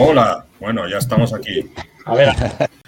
Hola, bueno, ya estamos aquí. A ver,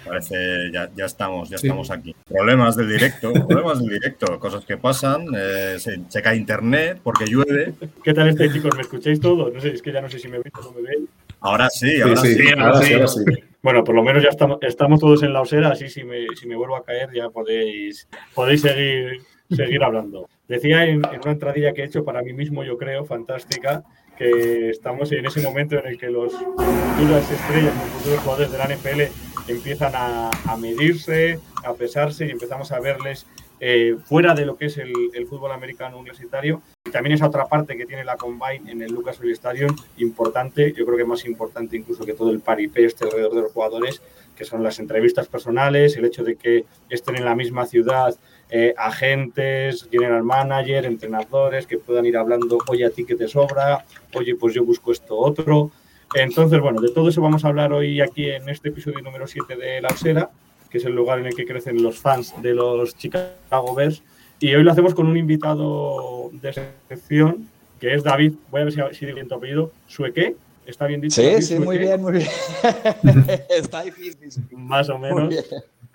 Parece, ya, ya estamos, ya estamos aquí. Problemas del directo, problemas del directo, cosas que pasan, eh, se, cae internet porque llueve. ¿qué tal estáis, chicos? ¿Me escucháis todos? No sé, es que ya no sé si me veis o no me veis. Ahora sí, ahora sí. ahora sí, ahora sí. Bueno, por lo menos ya estamos, estamos todos en la osera, así si me, si me vuelvo a caer ya podéis, podéis seguir, seguir hablando. Decía en, en una entradilla que he hecho para mí mismo, yo creo, fantástica, que estamos en ese momento en el que los futuras estrellas, los futuros jugadores de la NFL empiezan a, a medirse, a pesarse y empezamos a verles eh, fuera de lo que es el, el fútbol americano universitario. Y también esa otra parte que tiene la Combine en el Lucas Oil Stadium, importante, yo creo que más importante incluso que todo el paripé este alrededor de los jugadores, que son las entrevistas personales, el hecho de que estén en la misma ciudad eh, agentes, general manager, entrenadores, que puedan ir hablando, oye, a ti que te sobra, oye, pues yo busco esto otro. Entonces, bueno, de todo eso vamos a hablar hoy aquí en este episodio número 7 de La Osera, que es el lugar en el que crecen los fans de los Chicago Bears. Y hoy lo hacemos con un invitado de excepción, que es David, voy a ver si, si bien tu apellido, Sueque. ¿Está bien dicho? Sí, sí, muy bien, muy bien. Está difícil. Más o menos.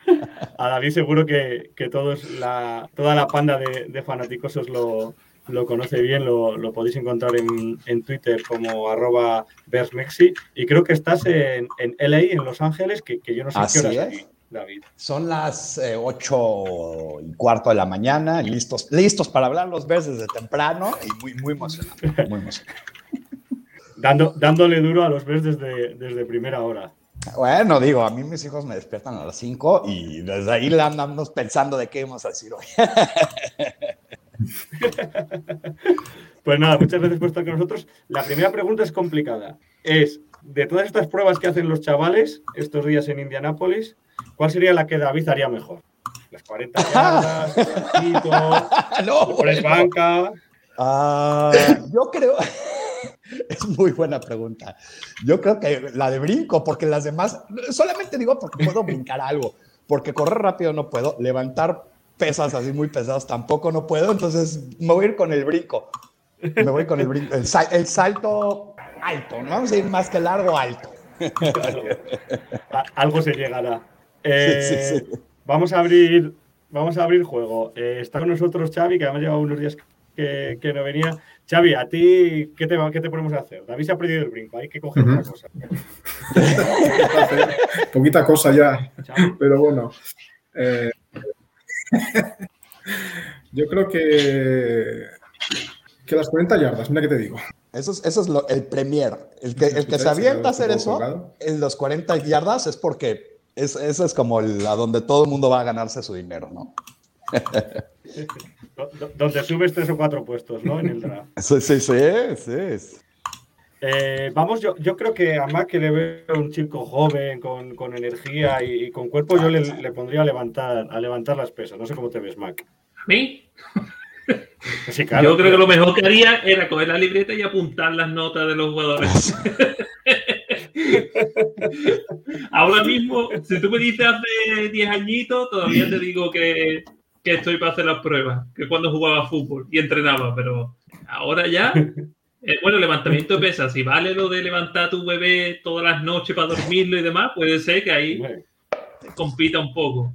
A David seguro que, que todos la, toda la panda de, de fanáticosos lo, lo conoce bien, lo, lo podéis encontrar en, en Twitter como arroba Bersmexi y creo que estás en, en LA, en Los Ángeles, que, que yo no sé Así qué horas es. David. Son las eh, ocho y cuarto de la mañana, listos, listos para hablar los Bears desde temprano y muy, muy emocionante. Muy emocionante. Dando, dándole duro a los Bears desde, desde primera hora. Bueno, digo, a mí mis hijos me despiertan a las 5 y desde ahí le andamos pensando de qué vamos a decir hoy. Pues nada, muchas gracias por estar con nosotros. La primera pregunta es complicada. Es, de todas estas pruebas que hacen los chavales estos días en Indianápolis, ¿cuál sería la que David haría mejor? Las 40 yardas, el no, bueno. banca. Ah, yo creo, es muy buena pregunta. Yo creo que la de brinco, porque las demás, solamente digo porque puedo brincar algo, porque correr rápido no puedo, levantar pesas así muy pesadas tampoco no puedo, entonces me voy a ir con el brinco. Me voy con el brinco, el, sal- el salto alto, no vamos a ir más que largo, alto. Algo se llegará. Eh, Sí, sí, sí. Vamos a abrir, vamos a abrir juego. Eh, está con nosotros Xavi, que además lleva unos días que, que no venía. Xavi, ¿a ti qué te, va- qué te ponemos a hacer? David se ha perdido el brinco, hay que coger Ujú. otra cosa. Poquita cosa ya, Xavi. pero bueno. Eh, yo creo que, que las 40 yardas, mira que te digo. Eso es, eso es lo- el premier. El que, el que se avienta a hacer eso en los 40 yardas es porque es, eso es como el- a donde todo el mundo va a ganarse su dinero, ¿no? Do- do- Donde subes tres o cuatro puestos, ¿no? En el draft. Sí, sí, sí, sí. Eh, vamos, yo, yo creo que a Mac que le veo un chico joven, con, con energía y, y con cuerpo, yo le, le pondría a levantar, a levantar las pesas. No sé cómo te ves, Mac. ¿A mí? Sí, claro. Yo creo que lo mejor que haría era coger la libreta y apuntar las notas de los jugadores. Ahora mismo, si tú me dices hace 10 añitos, todavía te digo que, que estoy para hacer las pruebas, que cuando jugaba fútbol y entrenaba, pero ahora ya, eh, bueno, levantamiento de pesas, si vale lo de levantar a tu bebé todas las noches para dormirlo y demás, puede ser que ahí compita un poco.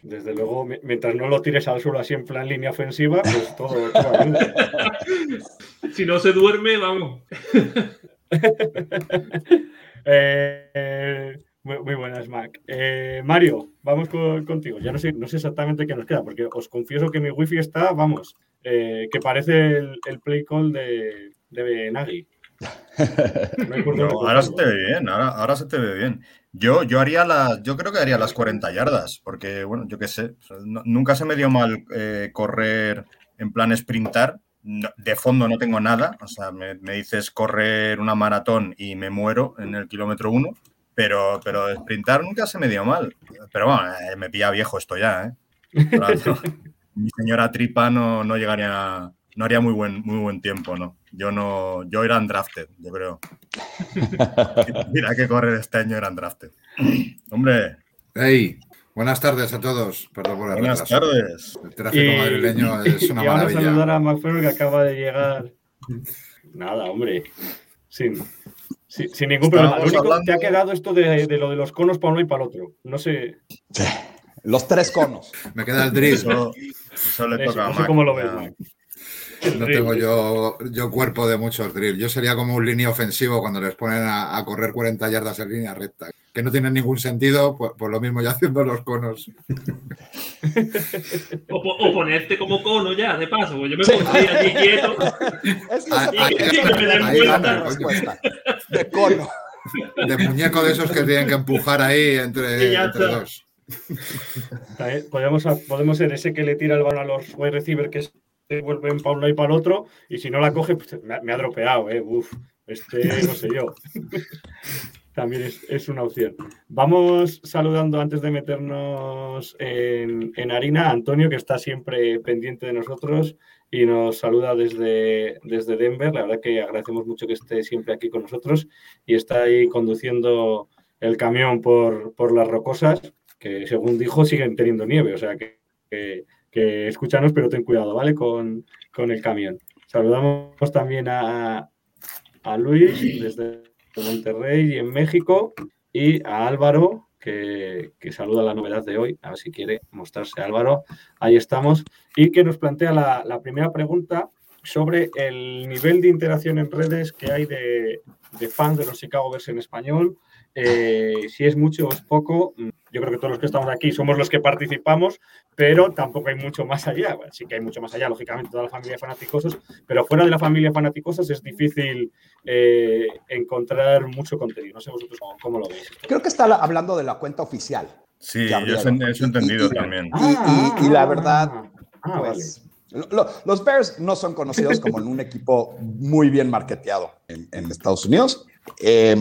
Desde luego, mi- mientras no lo tires al suelo así en plan línea ofensiva, pues todo. Si no se duerme, vamos. Eh, eh, muy, muy buenas, Mac. Eh, Mario, vamos con- contigo. Ya no sé, no sé exactamente qué nos queda, porque os confieso que mi wifi está, vamos, eh, que parece el, el play call de, de Nagy. No No, ahora se te ve bien, ahora, ahora se te ve bien. Yo, yo haría las, yo creo que haría las 40 yardas, porque bueno, yo qué sé, no- nunca se me dio mal eh, correr en plan sprintar. De fondo no tengo nada, o sea, me, me dices correr una maratón y me muero en el kilómetro uno, pero, pero sprintar nunca se me dio mal. Pero bueno, eh, me pilla viejo esto ya, ¿eh? Mi señora tripa no, no llegaría, no haría muy buen, muy buen tiempo, ¿no? Yo no, yo era undrafted, yo creo. Mira que correr este año era undrafted. Hombre, Hey, buenas tardes a todos. Perdón por el buenas retraso. tardes. El tráfico madrileño es una y ahora maravilla. saludar a McFerrin que acaba de llegar. Nada, hombre. Sin, sin, sin ningún problema. Lo único hablando- te ha quedado esto de, de lo de los conos para uno y para el otro. No sé, Los tres conos. Me queda el drill. Eso, eso le eso, toca a no sé Mac, cómo lo ves, Mac. No tengo yo, yo cuerpo de muchos drill. Yo sería como un línea ofensivo cuando les ponen a, a correr 40 yardas en línea recta. Que no tienen ningún sentido, pues, pues lo mismo ya haciendo los conos. O, po- o ponerte como cono ya, de paso, pues yo me Sí. pondría aquí quieto. Es que Ah, ahí es gana, la ahí gana. De cono. De muñeco de esos que tienen que empujar ahí entre, entre dos. Podemos, podemos ser ese que le tira el balón a los wide receiver que vuelven para uno y para el otro. Y si no la coge, pues me, ha- me ha dropeado, ¿eh? Uf, este no sé yo. También es, es una opción. Vamos saludando antes de meternos en, en harina a Antonio, que está siempre pendiente de nosotros y nos saluda desde, desde Denver. La verdad que agradecemos mucho que esté siempre aquí con nosotros y está ahí conduciendo el camión por, por las rocosas, que según dijo siguen teniendo nieve. O sea que, que, que escúchanos, pero ten cuidado, ¿vale? Con, con el camión. Saludamos también a, a Luis desde Monterrey y en México y a Álvaro, que, que saluda la novedad de hoy, a ver si quiere mostrarse Álvaro. Ahí estamos. Y que nos plantea la, la primera pregunta sobre el nivel de interacción en redes que hay de, de fans de los Chicago Bears en español. Eh, si es mucho o es poco, mm, yo creo que todos los que estamos aquí somos los que participamos, pero tampoco hay mucho más allá. Bueno, sí que hay mucho más allá, lógicamente, toda la familia de fanaticosos, pero fuera de la familia de fanaticosos es difícil eh, encontrar mucho contenido. No sé vosotros cómo, cómo lo veis. Creo que está la- hablando de la cuenta oficial. Sí, yo eso, he entendido Y- y- también. Y- y- y la verdad, ah. Pues, los Bears no son conocidos como un equipo muy bien marketeado en, en Estados Unidos. Eh,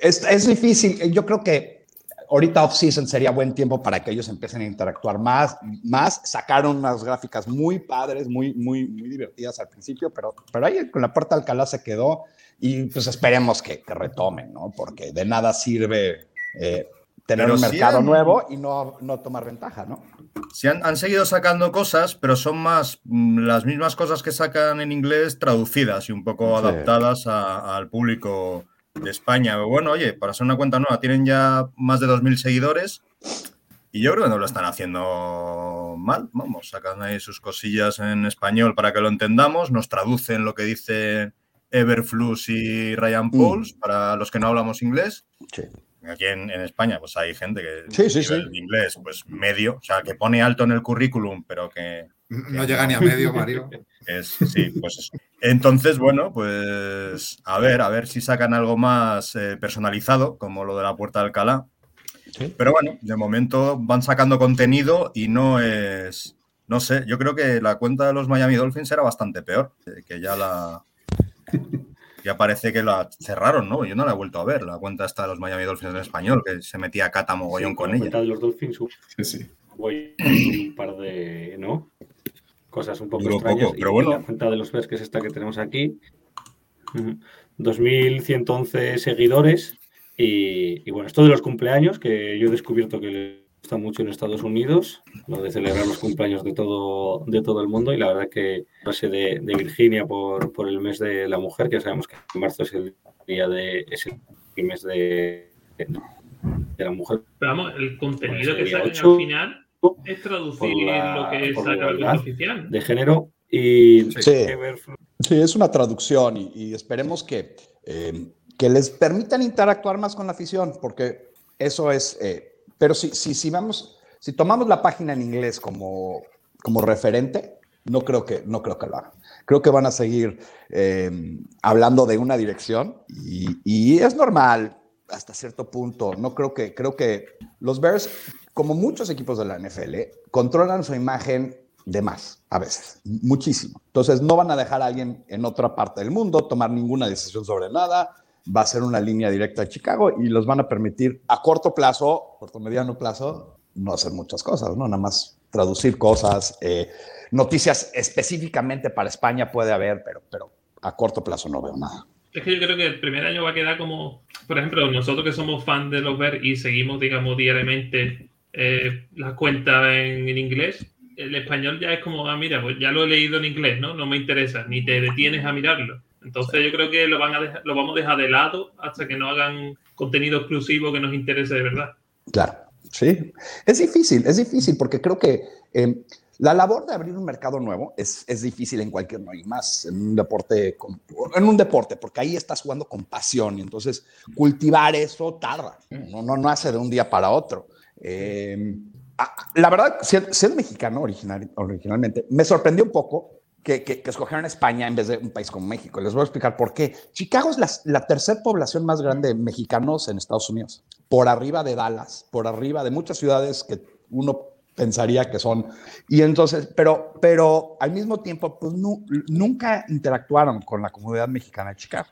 es, es difícil. Yo creo que ahorita off-season sería buen tiempo para que ellos empiecen a interactuar más. más. Sacaron unas gráficas muy padres, muy, muy, muy divertidas al principio, pero, pero ahí con la puerta Alcalá se quedó y pues esperemos que, que retomen, ¿no? Porque de nada sirve eh, tener Pero un mercado han- nuevo y no, no tomar ventaja, ¿no? Sí, han, han seguido sacando cosas, pero son más mm, las mismas cosas que sacan en inglés traducidas y un poco Sí. adaptadas a- al público de España. Bueno, oye, para ser una cuenta nueva, tienen ya más de 2.000 seguidores y yo creo que no lo están haciendo mal. Vamos, sacan ahí sus cosillas en español para que lo entendamos, nos traducen lo que dice Everflux y Ryan Pauls para los que no hablamos inglés. Sí. Aquí en, en España, pues hay gente que Sí, sí, sí. de inglés, pues medio, o sea, que pone alto en el currículum, pero que No llega ni a medio, Mario. es, sí, pues eso. Entonces, bueno, pues a ver, a ver si sacan algo más eh, personalizado, como lo de la Puerta de Alcalá. Pero bueno, de momento van sacando contenido y no es, no sé, yo creo que la cuenta de los Miami Dolphins era bastante peor, eh, que ya la... Ya parece que la cerraron, ¿no? Yo no la he vuelto a ver, la cuenta esta de los Miami Dolphins en español, que se metía Cata mogollón Sí, con la ella. cuenta de los Dolphins uf, Sí, sí. voy un par de, ¿no? Cosas un poco extrañas. poco, pero y bueno. La cuenta de los Bears, que es esta que tenemos aquí. Ujú. 2.111 seguidores. Y, y bueno, esto de los cumpleaños, que yo he descubierto que le gusta mucho en Estados Unidos, lo de celebrar los cumpleaños de todo, de todo el mundo. Y la verdad que base de, de Virginia por, por el mes de la mujer, que ya sabemos que en marzo es el día de, es el mes de, de la mujer. Pero vamos, el contenido que sacan ocho al final es traducir la- lo que saca cuenta oficial. de género y Sí. Sí, es una traducción y, y esperemos que, eh, que les permitan interactuar más con la afición, porque eso es, eh, pero si, si, vamos, si tomamos la página en inglés como, como referente, No creo que, no creo que lo hagan. Creo que van a seguir eh, hablando de una dirección y, y es normal hasta cierto punto. No creo que, creo que los Bears, como muchos equipos de la NFL, controlan su imagen de más a veces, muchísimo. Entonces no van a dejar a alguien en otra parte del mundo tomar ninguna decisión sobre nada. Va a ser una línea directa a Chicago y los van a permitir a corto plazo, corto mediano plazo, no hacer muchas cosas, ¿no? Nada más traducir cosas, eh, noticias específicamente para España puede haber, pero, pero a corto plazo no veo nada. Es que yo creo que el primer año va a quedar como, por ejemplo, nosotros que somos fans de los Bears y seguimos, digamos, diariamente eh, las cuentas en, en, inglés, el español ya es como, ah, mira, pues ya lo he leído en inglés, ¿no? No me interesa, ni te detienes a mirarlo. Entonces yo creo que lo, van a dejar, lo vamos a dejar de lado hasta que no hagan contenido exclusivo que nos interese de verdad. Claro, sí. Es difícil, es difícil porque creo que eh, la labor de abrir un mercado nuevo es, es difícil en cualquier, no y más en un deporte, en un deporte, porque ahí estás jugando con pasión y entonces cultivar eso tarda, no, no, no hace de un día para otro. Eh, la verdad, siendo mexicano original, originalmente, me sorprendió un poco que, que, que, escogieran España en vez de un país como México. Les voy a explicar por qué. Chicago es la, la tercera población más grande de mexicanos en Estados Unidos, por arriba de Dallas, por arriba de muchas ciudades que uno pensaría que son. Y entonces, pero, pero al mismo tiempo, pues nunca interactuaron con la comunidad mexicana de Chicago.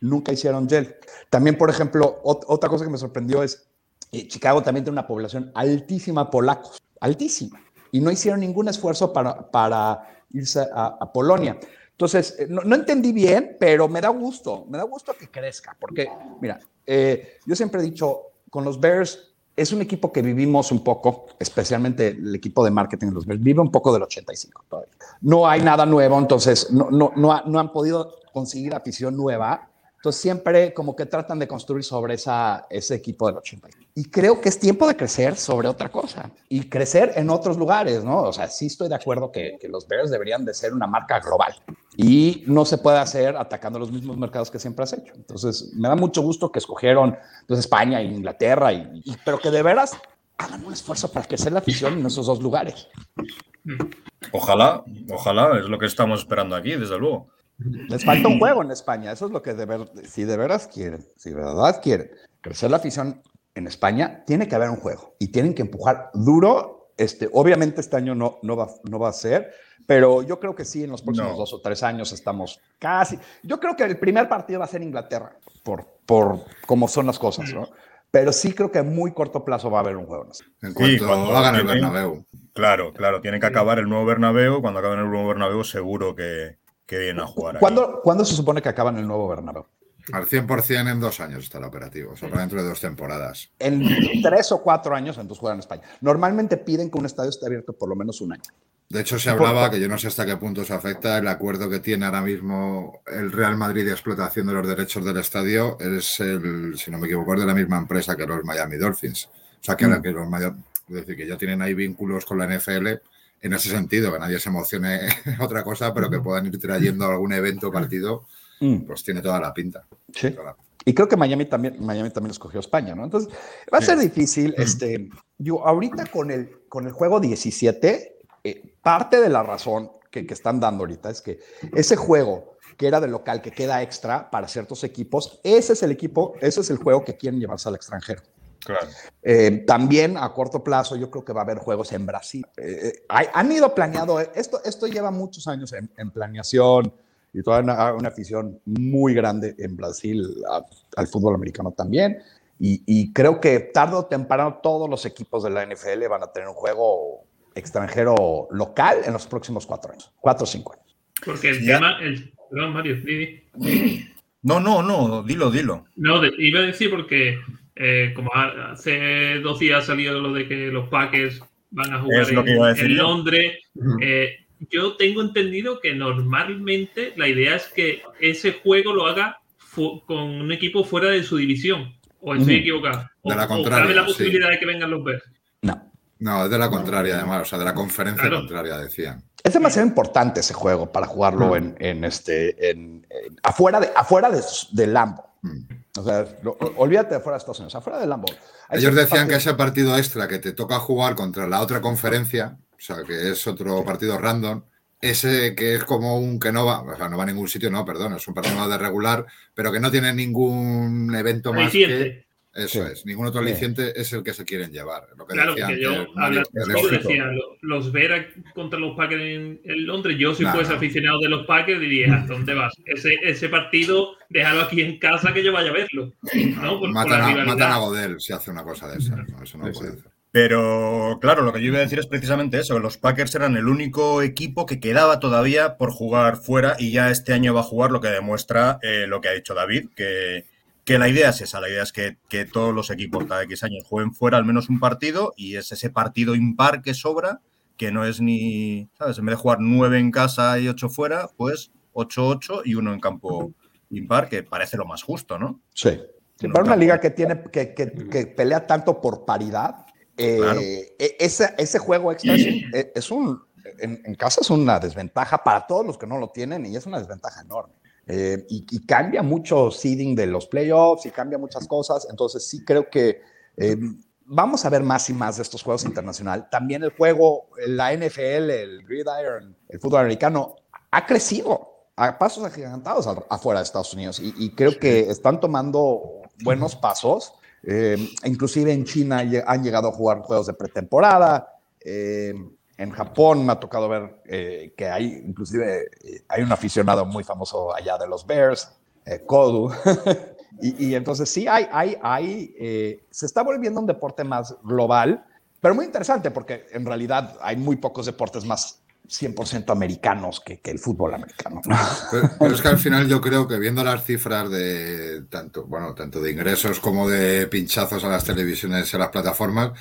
Nunca hicieron gel. También, por ejemplo, ot otra cosa que me sorprendió es, eh, Chicago también tiene una población altísima polacos, altísima. Y no hicieron ningún esfuerzo para, para irse a, a Polonia. Entonces, no, no, entendí bien, pero me da gusto, me da gusto que crezca, porque, mira, eh, yo siempre he dicho, con los Bears es un equipo que vivimos un poco, especialmente el equipo de marketing de los Bears, vive un poco del 85 todavía. No hay nada nuevo, entonces no, no, no, ha, no han podido conseguir afición nueva. Entonces siempre como que tratan de construir sobre esa, ese equipo del 80. Y creo que es tiempo de crecer sobre otra cosa y crecer en otros lugares, ¿no? O sea, sí estoy de acuerdo que, que los Bears deberían de ser una marca global y no se puede hacer atacando los mismos mercados que siempre has hecho. Entonces, me da mucho gusto que escogieron pues, España e Inglaterra, y, y, pero que de veras hagan un esfuerzo para crecer la afición en esos dos lugares. Ojalá, ojalá, es lo que estamos esperando aquí, desde luego. Les falta un juego en España, eso es lo que de ver, si de veras quieren, si de verdad quieren crecer la afición en España, tiene que haber un juego y tienen que empujar duro. Este, obviamente este año no, no, va, no va a ser, pero yo creo que sí, en los próximos no. dos o tres años estamos casi. Yo creo que el primer partido va a ser Inglaterra, por, por cómo son las cosas, ¿no? Pero sí creo que a muy corto plazo va a haber un juego. En cuanto sí, cuando hagan el Bernabéu. Claro, claro, tiene que acabar el nuevo Bernabéu. Cuando acaben el nuevo Bernabéu, seguro que, que vienen a jugar. ¿Cuándo, ¿Cuándo, se supone que acaban el nuevo Bernabéu? Al 100% en dos años está el operativo, o sea, dentro de dos temporadas. En tres o cuatro años, entonces juegan en España. Normalmente piden que un estadio esté abierto por lo menos un año. De hecho, se hablaba, que yo no sé hasta qué punto se afecta, el acuerdo que tiene ahora mismo el Real Madrid de explotación de los derechos del estadio es el, si no me equivoco, es de la misma empresa que los Miami Dolphins. O sea, que, mm. que los Miami, es decir, que ya tienen ahí vínculos con la NFL en ese sentido, que nadie se emocione otra cosa, pero que puedan ir trayendo algún evento partido, mm. pues tiene toda la pinta. Sí. Toda la... Y creo que Miami también, Miami también escogió España, ¿no? Entonces, va a ser difícil. Este, yo, ahorita con el, con el juego 17, eh, parte de la razón que, que, están dando ahorita es que ese juego que era de local, que queda extra para ciertos equipos, ese es el equipo, ese es el juego que quieren llevarse al extranjero. Claro. Eh, también a corto plazo yo creo que va a haber juegos en Brasil. Eh, hay, han ido planeado, esto, esto lleva muchos años en, en planeación y toda una, una, afición muy grande en Brasil a, al fútbol americano también. Y, y, creo que tarde o temprano todos los equipos de la NFL van a tener un juego extranjero local en los próximos cuatro años, cuatro o cinco años. Porque el ¿Ya? tema, el, perdón, Mario, Didi. No, no, no, dilo, dilo. No, de, iba a decir porque eh, como hace dos días ha salido lo de que los Packers van a jugar en, en, Londres, eh, yo tengo entendido que normalmente la idea es que ese juego lo haga con un equipo fuera de su división. ¿O estoy equivocado? De la contraria, o cabe la posibilidad sí. de que vengan los Bears. No. No, es de la contraria, además, o sea, de la conferencia claro. contraria, decían. Es demasiado importante ese juego para jugarlo mm. en, en, este, en, en, afuera de, afuera de, de Lambo. Mm. O sea, lo, olvídate de fuera de Estados Unidos, afuera de Lambo. Ellos decían partido... que ese partido extra que te toca jugar contra la otra conferencia, o sea, que es otro partido random, ese que es como un que no va, o sea, no va a ningún sitio, no, perdón, es un partido de regular, pero que no tiene ningún evento más que. Eso Sí. es, ningún otro Sí. aliciente es el que se quieren llevar. Lo que Claro, decía porque yo, antes decía, lo- los ver contra los Packers en, en Londres, yo si fuese no. aficionado de los Packers diría, ¿a dónde vas? Ese, ese partido, déjalo aquí en casa que yo vaya a verlo. ¿no? Por- Matan, a, matan a Godel si hace una cosa de esas. ¿no? Eso no lo puede hacer. Pero claro, lo que yo iba a decir es precisamente eso, que los Packers eran el único equipo que quedaba todavía por jugar fuera y ya este año va a jugar, lo que demuestra eh, lo que ha dicho David, que, que la idea es esa, la idea es que, que todos los equipos cada X años jueguen fuera al menos un partido y es ese partido impar que sobra, que no es ni, ¿sabes? En vez de jugar nueve en casa y ocho fuera, pues 8-8 y uno en campo impar, que parece lo más justo, ¿no? Sí. Sí, para una liga que tiene que, que- que pelea tanto por paridad, eh, Claro. e- ese, ese juego extra es un, e- es un- en, en casa es una desventaja para todos los que no lo tienen y es una desventaja enorme. Eh, y, y cambia mucho seeding de los playoffs y cambia muchas cosas. Entonces sí creo que eh, vamos a ver más y más de estos juegos internacional. También el juego, la NFL, el Gridiron, el fútbol americano ha crecido a pasos agigantados afuera de Estados Unidos y, y creo que están tomando buenos pasos. Eh, inclusive en China han llegado a jugar juegos de pretemporada. En Japón me ha tocado ver eh, que hay, inclusive, eh, hay un aficionado muy famoso allá de los Bears, eh, Kodu. y, y entonces sí, hay, hay, hay, eh, se está volviendo un deporte más global, pero muy interesante porque en realidad hay muy pocos deportes más 100% americanos que, que el fútbol americano. ¿no? Pero, pero es que al final yo creo que viendo las cifras de tanto, bueno, tanto de ingresos como de pinchazos a las televisiones y a las plataformas,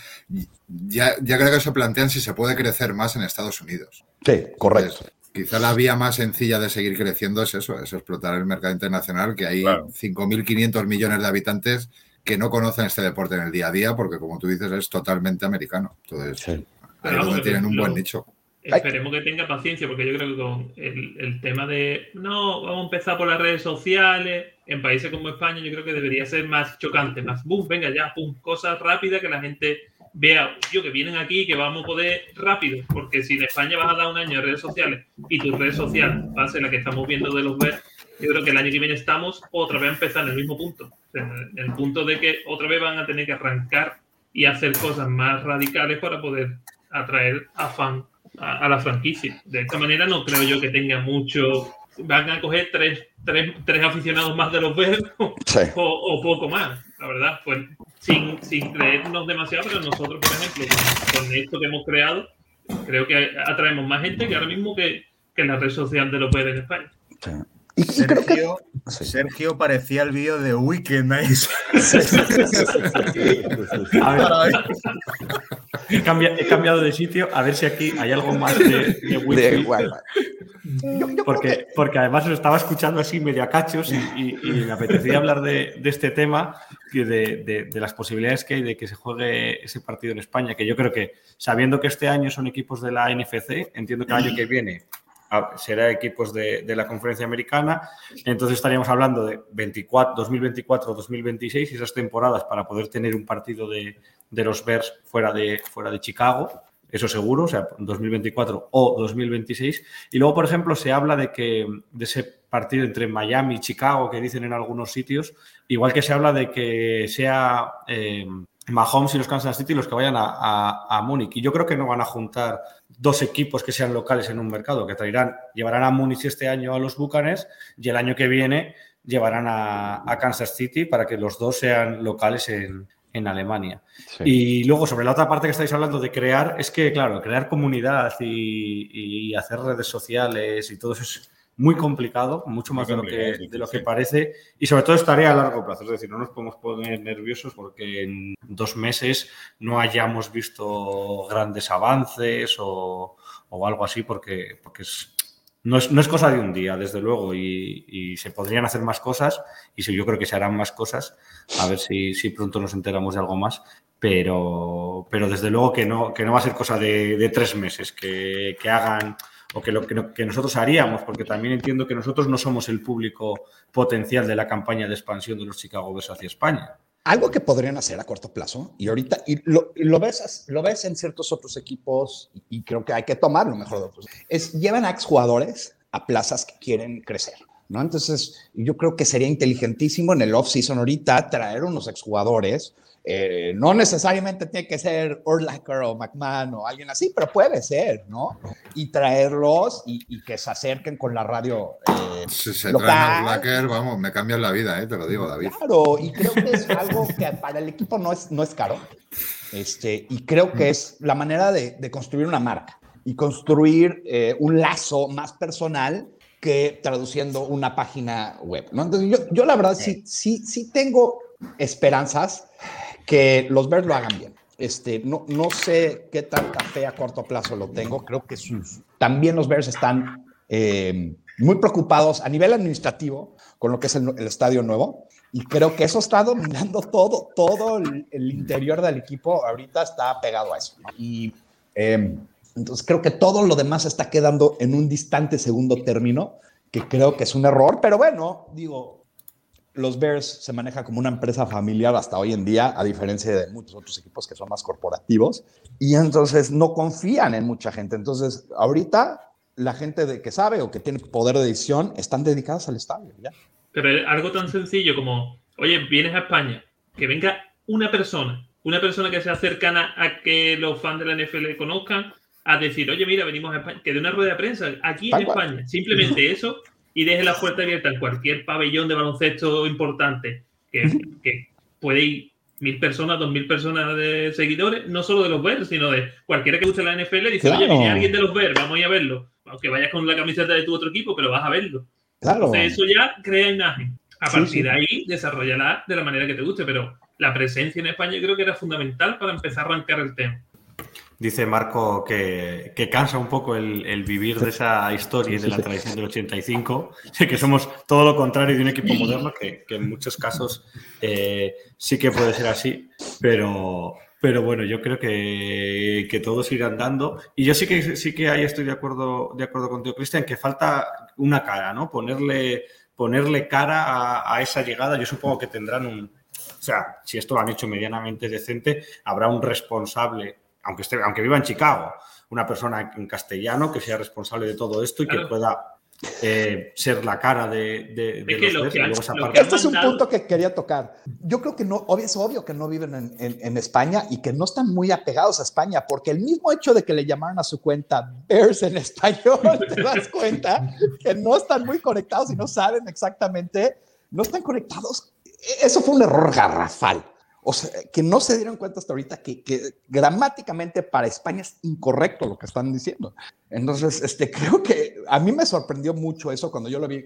ya, ya creo que se plantean si se puede crecer más en Estados Unidos. Sí, correcto. Entonces, quizá la vía más sencilla de seguir creciendo es eso, es explotar el mercado internacional, que hay Claro. 5.500 millones de habitantes que no conocen este deporte en el día a día, porque como tú dices, es totalmente americano. Entonces, Sí. ahí es donde tienen un buen nicho. Esperemos que tenga paciencia, porque yo creo que con el, el tema de no, vamos a empezar por las redes sociales, en países como España, yo creo que debería ser más chocante, más boom, venga ya, cosas rápidas que la gente vea, yo que vienen aquí, que vamos a poder rápido, porque si en España vas a dar un año de redes sociales y tu red social va a ser la que estamos viendo de los ver, yo creo que el año que viene estamos otra vez a empezar en el mismo punto, en el punto de que otra vez van a tener que arrancar y hacer cosas más radicales para poder atraer a fan a, a la franquicia. De esta manera no creo yo que tenga mucho. Van a coger tres, tres, tres aficionados más de los Bears o, Sí. o poco más, la verdad. Pues sin, sin creernos demasiado, pero nosotros, por ejemplo, con, con esto que hemos creado, creo que atraemos más gente que ahora mismo que, que en la red social de los Bears en España. Sí. Y, y creo que Sergio, Sí. Sergio parecía el vídeo de Weekend ahí. Ver. he, cambia- he cambiado de sitio a ver si aquí hay algo más de. Yo- yo creo Porque, porque además lo estaba escuchando así medio a cachos y, y- y me apetecía hablar de, de este tema, y de, de- de las posibilidades que hay de que se juegue ese partido en España, que yo creo que sabiendo que este año son equipos de la NFC, entiendo que el año que viene será equipos de, de la conferencia americana, entonces estaríamos hablando de 24, 2024 o 2026 y esas temporadas para poder tener un partido de, de los Bears fuera de, fuera de Chicago. Eso seguro, o sea, 2024 o 2026. Y luego, por ejemplo, se habla de que de ese partido entre Miami y Chicago que dicen en algunos sitios, igual que se habla de que sea eh, Mahomes y los Kansas City los que vayan a, a, a Múnich. Y yo creo que no van a juntar dos equipos que sean locales en un mercado, que traerán, llevarán a Múnich este año a los Bucanes y el año que viene llevarán a, a Kansas City para que los dos sean locales en, en Alemania. Sí. Y luego, sobre la otra parte que estáis hablando de crear, es que, claro, crear comunidad y, y hacer redes sociales y todo eso es muy complicado, mucho más de lo, que, de lo que parece, y sobre todo es tarea a largo plazo, es decir, no nos podemos poner nerviosos porque en dos meses no hayamos visto grandes avances o, o algo así, porque, porque es, no, es, no es cosa de un día, desde luego, y, y se podrían hacer más cosas, y yo creo que se harán más cosas, a ver si, si pronto nos enteramos de algo más, pero, pero desde luego que no, que no va a ser cosa de, de tres meses, que, que hagan o que lo que, que nosotros haríamos, porque también entiendo que nosotros no somos el público potencial de la campaña de expansión de los Chicago Bears hacia España. algo que podrían hacer a corto plazo, y ahorita, y lo, y lo ves, lo ves en ciertos otros equipos, y, creo que hay que tomarlo mejor de otros, es llevan a exjugadores a plazas que quieren crecer. ¿No? Entonces, yo creo que sería inteligentísimo en el off-season ahorita traer unos exjugadores. Eh, no necesariamente tiene que ser Urlacher o McMahon o alguien así, pero puede ser, ¿no? Y traerlos y, y que se acerquen con la radio. Eh, Si se local. traen a Blacker, vamos, me cambian la vida, eh, te lo digo, David. Claro, y creo que es algo que para el equipo no es, no es caro. Este, y creo que es la manera de, de construir una marca y construir eh, un lazo más personal que traduciendo una página web. ¿no? Entonces, yo, yo la verdad sí, sí, sí tengo esperanzas que los Bears lo hagan bien. Este, no, no sé qué tanta fe a corto plazo lo tengo. Creo que sus, también los Bears están eh, muy preocupados a nivel administrativo con lo que es el, estadio nuevo. Y creo que eso está dominando todo, todo el, interior del equipo. Ahorita está pegado a eso. Y eh, entonces creo que todo lo demás está quedando en un distante segundo término, que creo que es un error. Pero bueno, digo, los Bears se maneja como una empresa familiar hasta hoy en día, a diferencia de muchos otros equipos que son más corporativos, y entonces no confían en mucha gente. Entonces, ahorita la gente de que sabe o que tiene poder de decisión están dedicadas al estadio. ¿ya? Pero algo tan sencillo como, oye, vienes a España, que venga una persona, una persona que sea cercana a que los fans de la NFL conozcan, a decir, oye, mira, venimos a España, que dé una rueda de prensa aquí en España, simplemente eso, y deje la puerta abierta en cualquier pabellón de baloncesto importante, que, que puede ir mil personas, dos mil personas de seguidores, no solo de los Bears, sino de cualquiera que guste la NFL, dice, Claro. oye, viene alguien de los Bears, vamos a ir a verlo, aunque vayas con la camiseta de tu otro equipo, pero vas a verlo. Claro. Entonces, eso ya crea imagen. A partir sí. de ahí, desarrollarla de la manera que te guste, pero la presencia en España creo que era fundamental para empezar a arrancar el tema. Dice Marco que, cansa un poco el, vivir de esa historia y de la tradición del 85, que somos todo lo contrario de un equipo moderno, que, en muchos casos eh, sí que puede ser así, pero, pero bueno, yo creo que, que todos irán dando. Y yo sí que, sí que ahí estoy de acuerdo, de acuerdo contigo, Cristian, que falta una cara, ¿no? Ponerle, ponerle cara a esa llegada. Yo supongo que tendrán un, o sea, si esto lo han hecho medianamente decente, habrá un responsable, aunque, esté, aunque viva en Chicago, una persona en castellano que sea responsable de todo esto y que pueda eh, ser la cara de, de, de Es que los lo Bears que y han- luego esa lo parte- que han Este es un punto que quería tocar. Yo creo que no, obvio, es obvio que no viven en, en- en España y que no están muy apegados a España, porque el mismo hecho de que le llamaron a su cuenta Bears en español, te das cuenta que no están muy conectados y no saben exactamente, no están conectados. E- Eso fue un error garrafal. O sea, que no se dieron cuenta hasta ahorita que, que gramáticamente para España es incorrecto lo que están diciendo. Entonces, este, creo que a mí me sorprendió mucho eso cuando yo lo vi,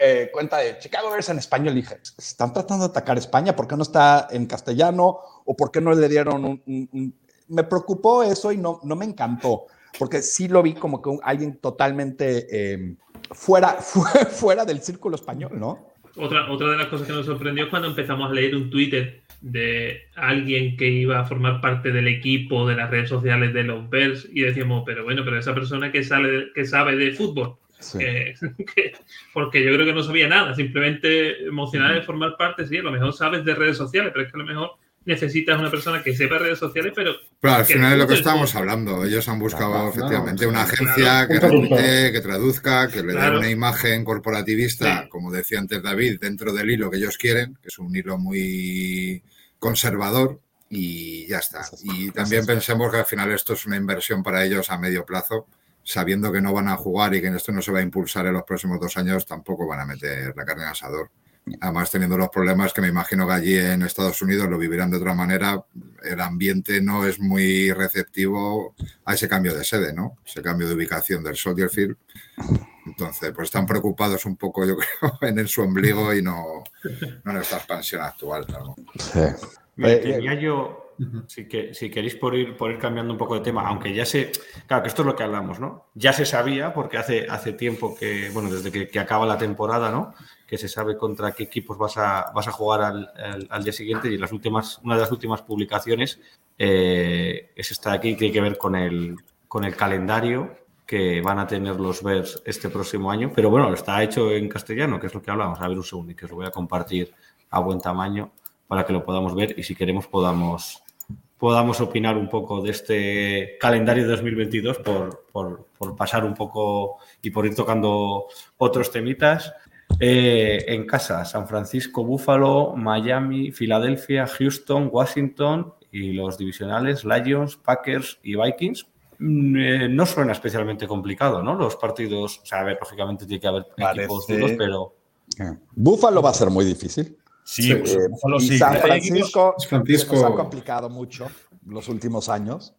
eh, cuenta de Chicago Bears en español. Dije, están tratando de atacar España, ¿por qué no está en castellano? ¿O por qué no le dieron un... un- un- Me preocupó eso y no, no me encantó, porque sí lo vi como que un- alguien totalmente eh, fuera, fu- fuera del círculo español, ¿no? Otra, otra de las cosas que nos sorprendió es cuando empezamos a leer un Twitter de alguien que iba a formar parte del equipo de las redes sociales de los Bears y decíamos, pero bueno, pero esa persona que, sale, que sabe de fútbol, Sí. que- que- porque yo creo que no sabía nada, simplemente emocionada de formar parte, sí, a lo mejor sabes de redes sociales, pero es que a lo mejor necesitas una persona que sepa redes sociales, pero Pero al final es lo que estábamos hablando. Ellos han buscado Claro, efectivamente claro, una agencia que repite, que traduzca, que le dé una imagen corporativista, Sí. como decía antes David, dentro del hilo que ellos quieren, que es un hilo muy conservador y ya está. Y también pensemos que al final esto es una inversión para ellos a medio plazo, sabiendo que no van a jugar y que esto no se va a impulsar en los próximos dos años, tampoco van a meter la carne en asador. Además, teniendo los problemas que me imagino que allí en Estados Unidos lo vivirán de otra manera, el ambiente no es muy receptivo a ese cambio de sede, ¿no? Ese cambio de ubicación del Soldier Field. Entonces, pues están preocupados un poco, yo creo, en su ombligo y no, no en esta expansión actual. ¿no? Mira, Eh, tenía yo, si, que, si queréis por ir, por ir cambiando un poco de tema, aunque ya sé, claro que esto es lo que hablamos, ¿no? Ya se sabía, porque hace, hace tiempo que, bueno, desde que, que acaba la temporada, ¿no? Que se sabe contra qué equipos vas a, vas a jugar al, al- día siguiente y las últimas, una de las últimas publicaciones eh, es esta de aquí, que tiene que ver con el, con el calendario que van a tener los Bears este próximo año, pero bueno, está hecho en castellano, que es lo que hablamos. A ver un segundo, que os lo voy a compartir a buen tamaño para que lo podamos ver y si queremos podamos, podamos opinar un poco de este calendario de 2022 por, por, por pasar un poco y por ir tocando otros temitas. Eh, en casa, San Francisco, Buffalo, Miami, Filadelfia, Houston, Washington y los divisionales Lions, Packers y Vikings. Mm, eh, no suena especialmente complicado, ¿no? Los partidos, o sea, a ver, lógicamente tiene que haber equipos duros, pero Buffalo va a ser muy difícil. Sí, Eh, Buffalo sí. San Francisco, San Francisco- se nos ha complicado mucho los últimos años,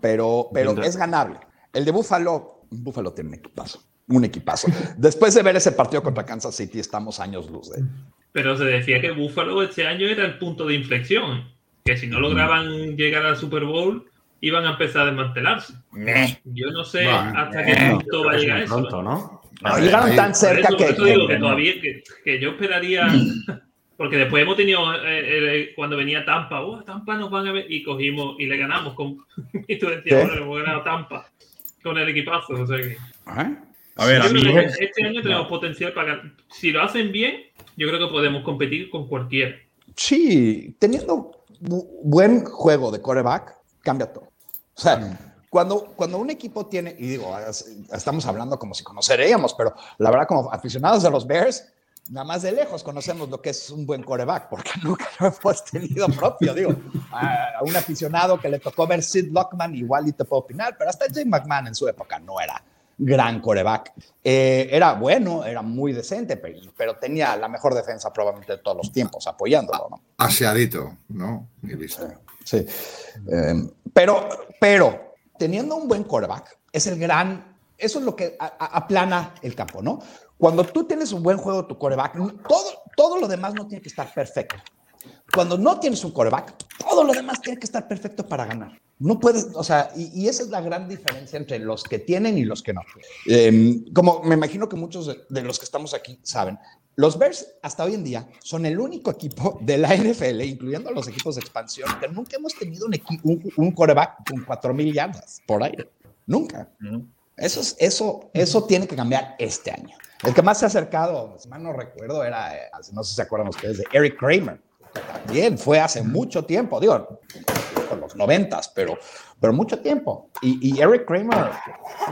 pero, pero es ganable. El de Buffalo, Buffalo tiene un equipazo, un equipazo. Después de ver ese partido contra Kansas City, estamos años luz de Pero se decía que Buffalo este año era el punto de inflexión. Que si no lograban llegar al Super Bowl, iban a empezar a desmantelarse. Yo no sé Bueno, hasta qué eh, punto va a llegar eso. pronto, ¿no? No, llegaron ahí- tan cerca eso, que, eso digo que todavía que, que yo esperaría. Porque después hemos tenido eh, eh, cuando venía Tampa, "Oh, Tampa nos van a ver y cogimos y le ganamos con y tú decías, ¿Qué? bueno, hemos ganado Tampa con el equipazo. O sea que, ¿Eh? A ver, a mí. que este año tenemos potencial para. Si lo hacen bien, yo creo que podemos competir con cualquiera. Sí, teniendo bu- buen juego de coreback, cambia todo. O sea, cuando, cuando un equipo tiene, y digo, es- estamos hablando como si conoceríamos, pero la verdad, como aficionados de los Bears, nada más de lejos conocemos lo que es un buen coreback, porque nunca lo hemos tenido propio. Digo, a, a un aficionado que le tocó ver Sid Lockman, igual y te puedo opinar, pero hasta Jim McMahon en su época no era gran coreback. Eh, era bueno, era muy decente, pero, pero tenía la mejor defensa probablemente de todos los tiempos apoyándolo, ¿no? Aseadito, ¿no? Sí. Eh, pero, pero teniendo un buen quarterback, es el gran, eso es lo que a- a- aplana el campo, ¿no? Cuando tú tienes un buen juego de tu quarterback, todo, todo lo demás no tiene que estar perfecto. Cuando no tienes un quarterback, todo lo demás tiene que estar perfecto para ganar. No puedes, o sea, y, y esa es la gran diferencia entre los que tienen y los que no. Eh, como me imagino que muchos de, de los que estamos aquí saben, los Bears hasta hoy en día son el único equipo de la NFL, incluyendo los equipos de expansión, que nunca hemos tenido un, un, un quarterback con 4.000 yardas por aire. Nunca. Eso, es, eso, eso tiene que cambiar este año. El que más se ha acercado, si mal no recuerdo, era, eh, no sé si se acuerdan ustedes, de Eric Kramer. Que También fue hace mucho tiempo, digo, por los noventas, pero, pero mucho tiempo. Y, y Eric Kramer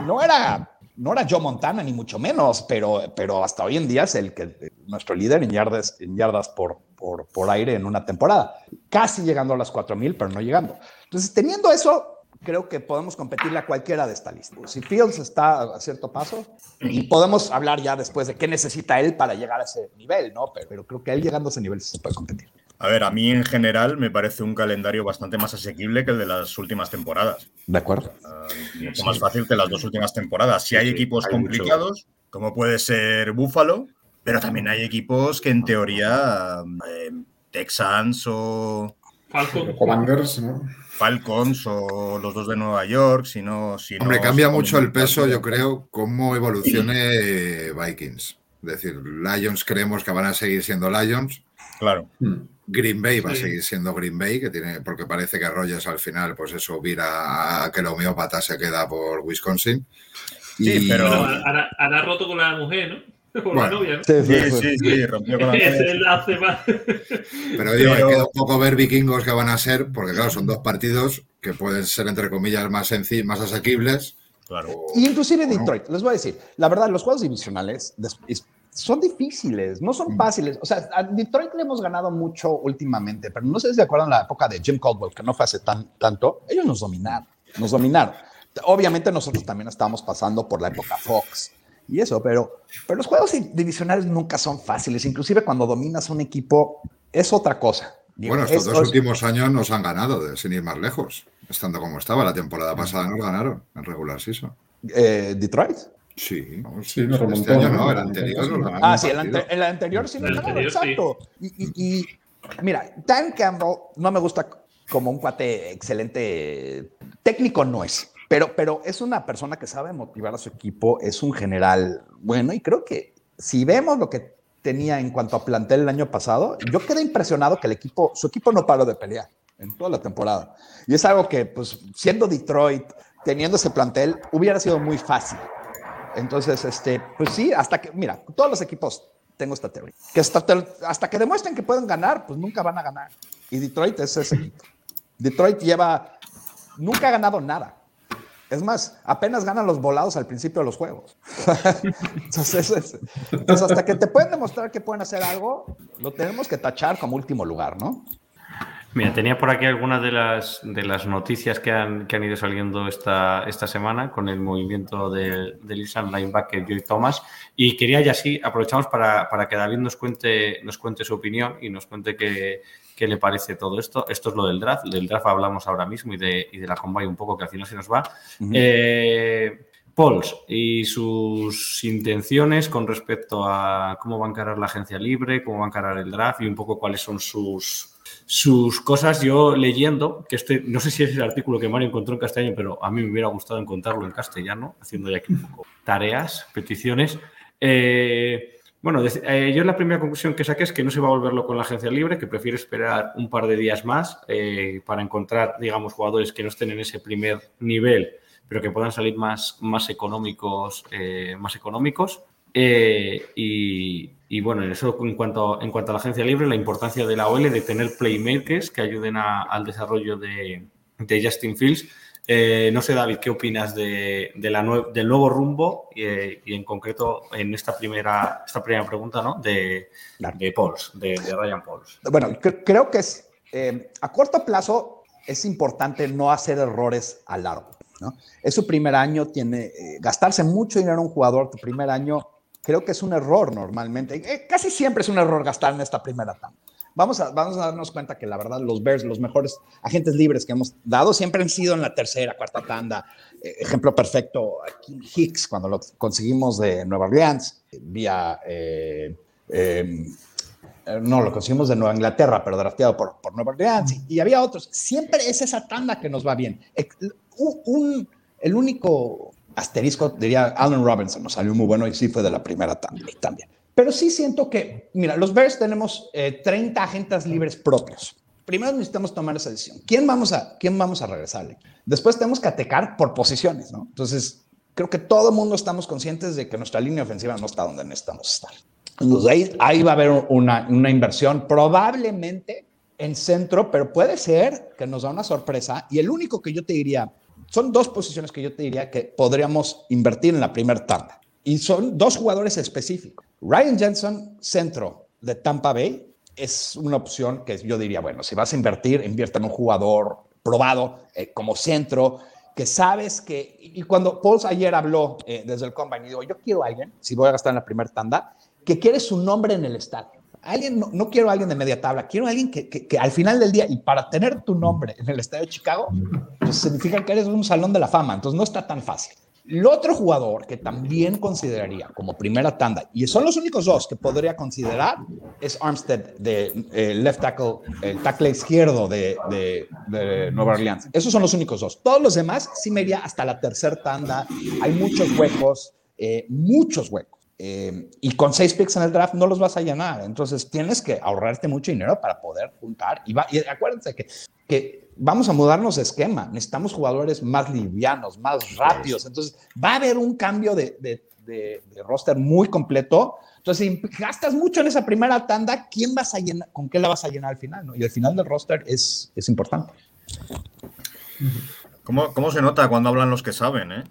no era, no era Joe Montana, ni mucho menos, pero, pero hasta hoy en día es el que, nuestro líder en yardas, en yardas por, por, por aire en una temporada. Casi llegando a las 4.000, pero no llegando. Entonces, teniendo eso, creo que podemos competirle a cualquiera de esta lista. Si Fields está a cierto paso, y podemos hablar ya después de qué necesita él para llegar a ese nivel, ¿no? Pero, pero creo que él llegando a ese nivel se puede competir. A ver, a mí en general me parece un calendario bastante más asequible que el de las últimas temporadas. ¿De acuerdo? Ah, mucho más fácil que las dos últimas temporadas. Si hay Sí, equipos hay mucho. complicados, como puede ser Buffalo, pero también hay equipos que en teoría eh, Texans o Falcon. Commanders, ¿no? Falcons o los dos de Nueva York, si no... Si Hombre, no cambia mucho el peso, yo creo, cómo evolucione Vikings. Es decir, Lions creemos que van a seguir siendo Lions. Claro. Hmm. Green Bay va a seguir siendo Green Bay, que tiene, porque parece que Rogers al final, pues eso, vira a que el homeópata se queda por Wisconsin. Sí, pero- hará roto con la mujer, ¿no? Con la Bueno. novia, ¿no? Sí, Sí, sí, rompió con la Es el hace más. Pero digo, Pero- me queda un poco ver vikingos que van a ser, porque claro, son dos partidos que pueden ser, entre comillas, más, más asequibles. Claro. Y inclusive no. Detroit, les voy a decir, la verdad, los juegos divisionales son difíciles, no son fáciles. O sea, a Detroit le hemos ganado mucho últimamente, pero no sé si se acuerdan la época de Jim Caldwell, que no fue hace tan, tanto. Ellos nos dominaron, nos dominaron. Obviamente nosotros también estábamos pasando por la época Fox y eso, pero, pero los juegos di- divisionales nunca son fáciles. Inclusive cuando dominas un equipo es otra cosa. Digo, Bueno, estos es- dos últimos años nos han ganado, de- sin ir más lejos. Estando como estaba, la temporada pasada nos ganaron en regular season. eh, Detroit. Sí, Sí, este remontó, año ¿no? no, el anterior. ganamos Ah, sí, el, partido. ante- el anterior sí, El anterior, sí. exacto. Y, y- y, mira, Dan Campbell no me gusta como un cuate excelente, técnico no es, pero, pero es una persona que sabe motivar a su equipo, es un general bueno y creo que si vemos lo que tenía en cuanto a plantel el año pasado, yo quedé impresionado que el equipo, su equipo no paró de pelear en toda la temporada. Y es algo que, pues, siendo Detroit, teniendo ese plantel, hubiera sido muy fácil. Entonces, este, pues sí, hasta que, mira, todos los equipos tengo esta teoría. Que hasta, hasta que demuestren que pueden ganar, pues nunca van a ganar. Y Detroit es ese equipo. Detroit lleva, nunca ha ganado nada. Es más, apenas ganan los volados al principio de los juegos. entonces, es- entonces, hasta que te pueden demostrar que pueden hacer algo, lo tenemos que tachar como último lugar, ¿no? Mira, tenía por aquí algunas de las, de las noticias que han, que han ido saliendo esta, esta semana con el movimiento de- del Island linebacker Joey Thomas. Y quería ya sí, aprovechamos para, para que David nos cuente, nos cuente su opinión y nos cuente qué, qué le parece todo esto. Esto es lo del draft. Del draft hablamos ahora mismo y de, y de la combine un poco, que al final se nos va. Ujú. Eh, Pauls y sus intenciones con respecto a cómo va a encarar la agencia libre, cómo va a encarar el draft y un poco cuáles son sus, sus cosas. Yo leyendo, que este, no sé si es el artículo que Mario encontró en castellano, pero a mí me hubiera gustado encontrarlo en castellano, haciendo ya aquí un poco tareas, peticiones. Eh, bueno, eh, yo la primera conclusión que saqué es que no se va a volverlo con la agencia libre, que prefiere esperar un par de días más eh, para encontrar, digamos, jugadores que no estén en ese primer nivel, pero que puedan salir más, más económicos, más económicos. Eh, y, y, bueno, en eso en cuanto, en cuanto a la agencia libre, la importancia de la OL de tener playmakers que ayuden a- al desarrollo de, de Justin Fields. Eh, no sé, David, ¿qué opinas de, de la nue- del nuevo rumbo eh, y en concreto en esta primera, esta primera pregunta ¿no? de, de Pauls, de, de Ryan Pauls? Bueno, cre- creo que es, eh, a corto plazo es importante no hacer errores a largo. ¿no? Es su primer año, tiene gastarse mucho dinero en un jugador tu primer año, creo que es un error normalmente. Eh, casi siempre es un error gastar en esta primera etapa. Vamos a, vamos a darnos cuenta que la verdad los Bears, los mejores agentes libres que hemos dado, siempre han sido en la tercera, cuarta tanda. Eh, ejemplo perfecto, Kim Hicks, cuando lo conseguimos de Nueva Orleans, vía... eh, no, lo conseguimos de Nueva Inglaterra, pero drafteado por, por Nueva Orleans. Y, había otros. Siempre es esa tanda que nos va bien. Un- el único asterisco, diría Allen Robinson, nos salió muy bueno y sí fue de la primera también. Pero sí siento que, mira, los Bears tenemos eh, 30 agentes libres propios. Primero necesitamos tomar esa decisión. ¿Quién vamos a, quién vamos a regresarle? Después tenemos que atacar por posiciones. Entonces, creo que todo el mundo estamos conscientes de que nuestra línea ofensiva no está donde necesitamos estar. Entonces, ahí, ahí va a haber una, una inversión, probablemente en centro, pero puede ser que nos da una sorpresa. Y el único que yo te diría, son dos posiciones que yo te diría que podríamos invertir en la primera tanda. Y son dos jugadores específicos. Ryan Jensen, centro de Tampa Bay, es una opción que yo diría, bueno, si vas a invertir, invierte en un jugador probado eh, como centro, que sabes que, y cuando Pauls ayer habló eh, desde el combine, digo, yo quiero a alguien, si voy a gastar en la primera tanda, que quiere su nombre en el estadio. Alguien, no, no quiero a alguien de media tabla, quiero a alguien que, que, que al final del día, y para tener tu nombre en el estadio de Chicago, pues significa que eres un salón de la fama, entonces no está tan fácil. El otro jugador que también consideraría como primera tanda, y son los únicos dos que podría considerar, es Armstead, de eh, left tackle, el tackle izquierdo de, de, de Nueva Orleans. Esos son los únicos dos. Todos los demás sí me iría hasta la tercera tanda. Hay muchos huecos, eh, muchos huecos. Eh, y con seis picks en el draft no los vas a llenar. Entonces tienes que ahorrarte mucho dinero para poder juntar. Y, va, y acuérdense que, que vamos a mudarnos de esquema. Necesitamos jugadores más livianos, más rápidos. Entonces va a haber un cambio de, de, de, de roster muy completo. Entonces, si gastas mucho en esa primera tanda, ¿quién vas a llenar? ¿Con qué la vas a llenar al final? ¿no? Y el final del roster es, es importante. ¿Cómo, ¿Cómo se nota cuando hablan los que saben, eh?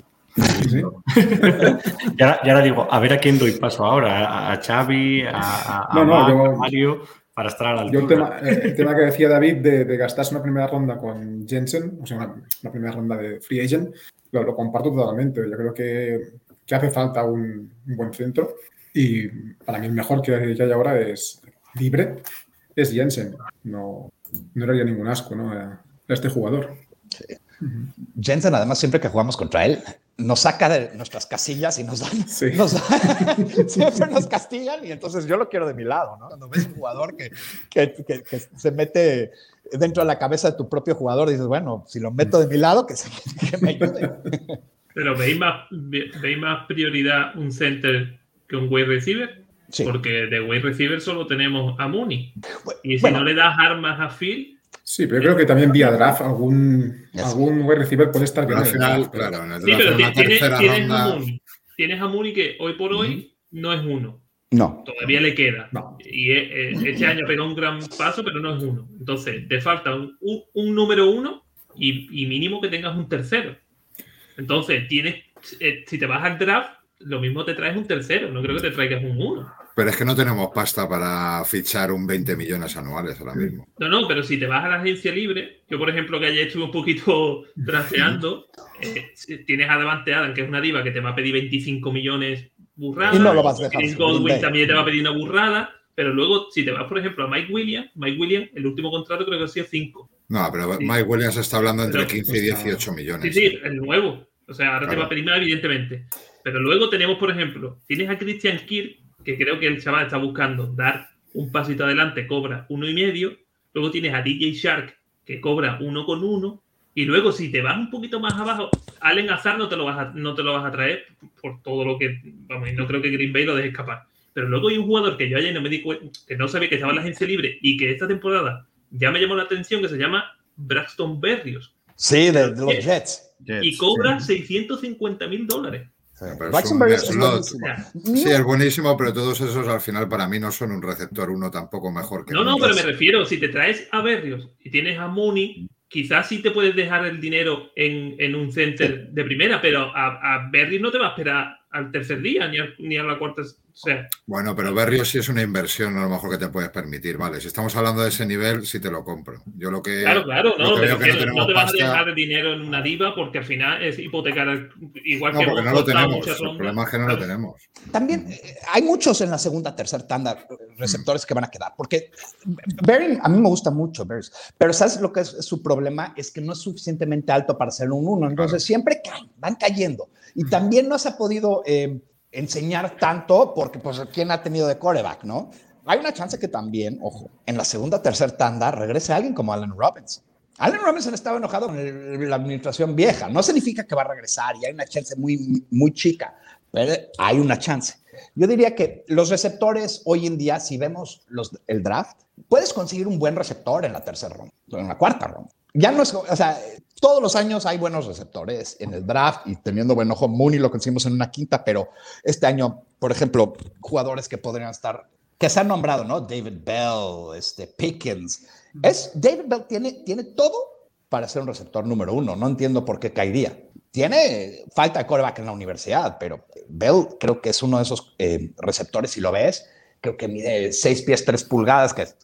Sí. Y ahora, y ahora digo, a ver a quién doy paso ahora, a, Xavi, a, a- a No, no, Marc, yo- a Mario, para estar a la Yo el altura. tema, eh, el tema que decía David de, de gastarse una primera ronda con Jensen, o sea, una, una primera ronda de free agent, lo, lo comparto totalmente. Yo creo que, que hace falta un, un buen centro y para mí el mejor que, que hay ahora es libre, es Jensen. No, no le haría ningún asco ¿no? a, a este jugador. Jensen, además, siempre que jugamos contra él, nos saca de nuestras casillas y nos dan. Sí. nos- siempre nos castigan y entonces yo lo quiero de mi lado, ¿no? Cuando ves un jugador que, que, que- que se mete dentro de la cabeza de tu propio jugador, dices, bueno, si lo meto de mi lado, que, se- que me ayude. Pero ¿veis más, ve- ¿veis más prioridad un center que un wide receiver? Sí. Porque de wide receiver solo tenemos a Mooney. Y si Bueno. no le das armas a Phil, Sí, pero yo creo que también vía draft algún, Yes. algún wide receiver puede estar bien. Al en el final, claro, en el sí, pero tienes, tercera tienes a. Mooney. Tienes a Mooney que hoy por hoy no es uno. No. Todavía le queda. No. Y eh, eh, este año pegó un gran paso, pero no es uno. Entonces, te falta un, un- un número uno y, y mínimo que tengas un tercero. Entonces, tienes, eh, si te vas al draft, lo mismo te traes un tercero. No creo que te traigas un uno. Pero es que no tenemos pasta para fichar un 20 millones anuales ahora mismo. No, no, pero si te vas a la agencia libre, yo por ejemplo que ayer estuve un poquito trasteando, eh, tienes a Devante Adam, que es una diva que te va a pedir 25 millones burrada. Y no lo vas a dejar. Godwin también te va a pedir una burrada. Pero luego, si te vas, por ejemplo, a Mike Williams, Mike Williams, el último contrato creo que ha sido 5. No, pero Sí. Mike Williams está hablando entre Pero- 15 y 18 millones. Sí, sí, el nuevo. O sea, ahora te va a pedir más, evidentemente. Pero luego tenemos, por ejemplo, tienes a Christian Kirk, que creo que el chaval está buscando dar un pasito adelante, cobra uno y medio. Luego tienes a DJ Shark, que cobra uno con uno. Y luego, si te vas un poquito más abajo, Allen Azar no te lo vas a, no te lo vas a traer por todo lo que. Vamos, y no creo que Green Bay lo deje escapar. Pero luego hay un jugador que yo ayer no me di cuenta, que no sabía que estaba en la agencia libre y que esta temporada ya me llamó la atención, que se llama Braxton Berrios Sí, de, de los Jets. y cobra 650 mil dólares. Es. Sí, es buenísimo, pero todos esos al final para mí no son un receptor uno tampoco mejor que No, no, pero me refiero, si te traes a Berrios y tienes a Mooney, quizás sí te puedes dejar el dinero en, en un center de primera, pero a, a Berrios no te va a esperar al tercer día ni a, ni a la cuarta. Sea, Bueno, pero Berrios sí es una inversión a lo mejor que te puedes permitir, ¿vale? Si estamos hablando de ese nivel, sí te lo compro. Yo lo que. claro, claro, no, que pero que no no, tenemos te vas pasta- a dejar el dinero en una diva porque al final es hipotecar igual No, que porque no lo tenemos. El rondas. problema es que no lo tenemos. También eh, hay muchos en la segunda, tercera tanda receptores que van a quedar, porque Berry, a mí me gusta mucho Berry, pero ¿sabes lo que es su problema? Es que no es suficientemente alto para ser un uno, entonces siempre caen, van cayendo. Y también no se ha podido eh, enseñar tanto porque, pues, ¿quién ha tenido de coreback, no? Hay una chance que también, ojo, en la segunda, tercera tanda regrese alguien como Allen Robinson. Allen Robinson estaba enojado con la administración vieja. No significa que va a regresar y hay una chance muy, muy chica, pero hay una chance. Yo diría que los receptores hoy en día, si vemos los, el draft, puedes conseguir un buen receptor en la tercera ronda, en la cuarta ronda. Ya no es, o sea, todos los años hay buenos receptores en el draft y teniendo buen ojo, Mooney lo conseguimos en una quinta, pero este año, por ejemplo, jugadores que podrían estar, que se han nombrado, ¿no? David Bell, este, Pickens. Es, David Bell tiene, tiene todo para ser un receptor número uno. No entiendo por qué caería. Tiene falta de coreback en la universidad, pero Bell creo que es uno de esos eh, receptores, si lo ves, creo que mide 6 pies 3 pulgadas, que es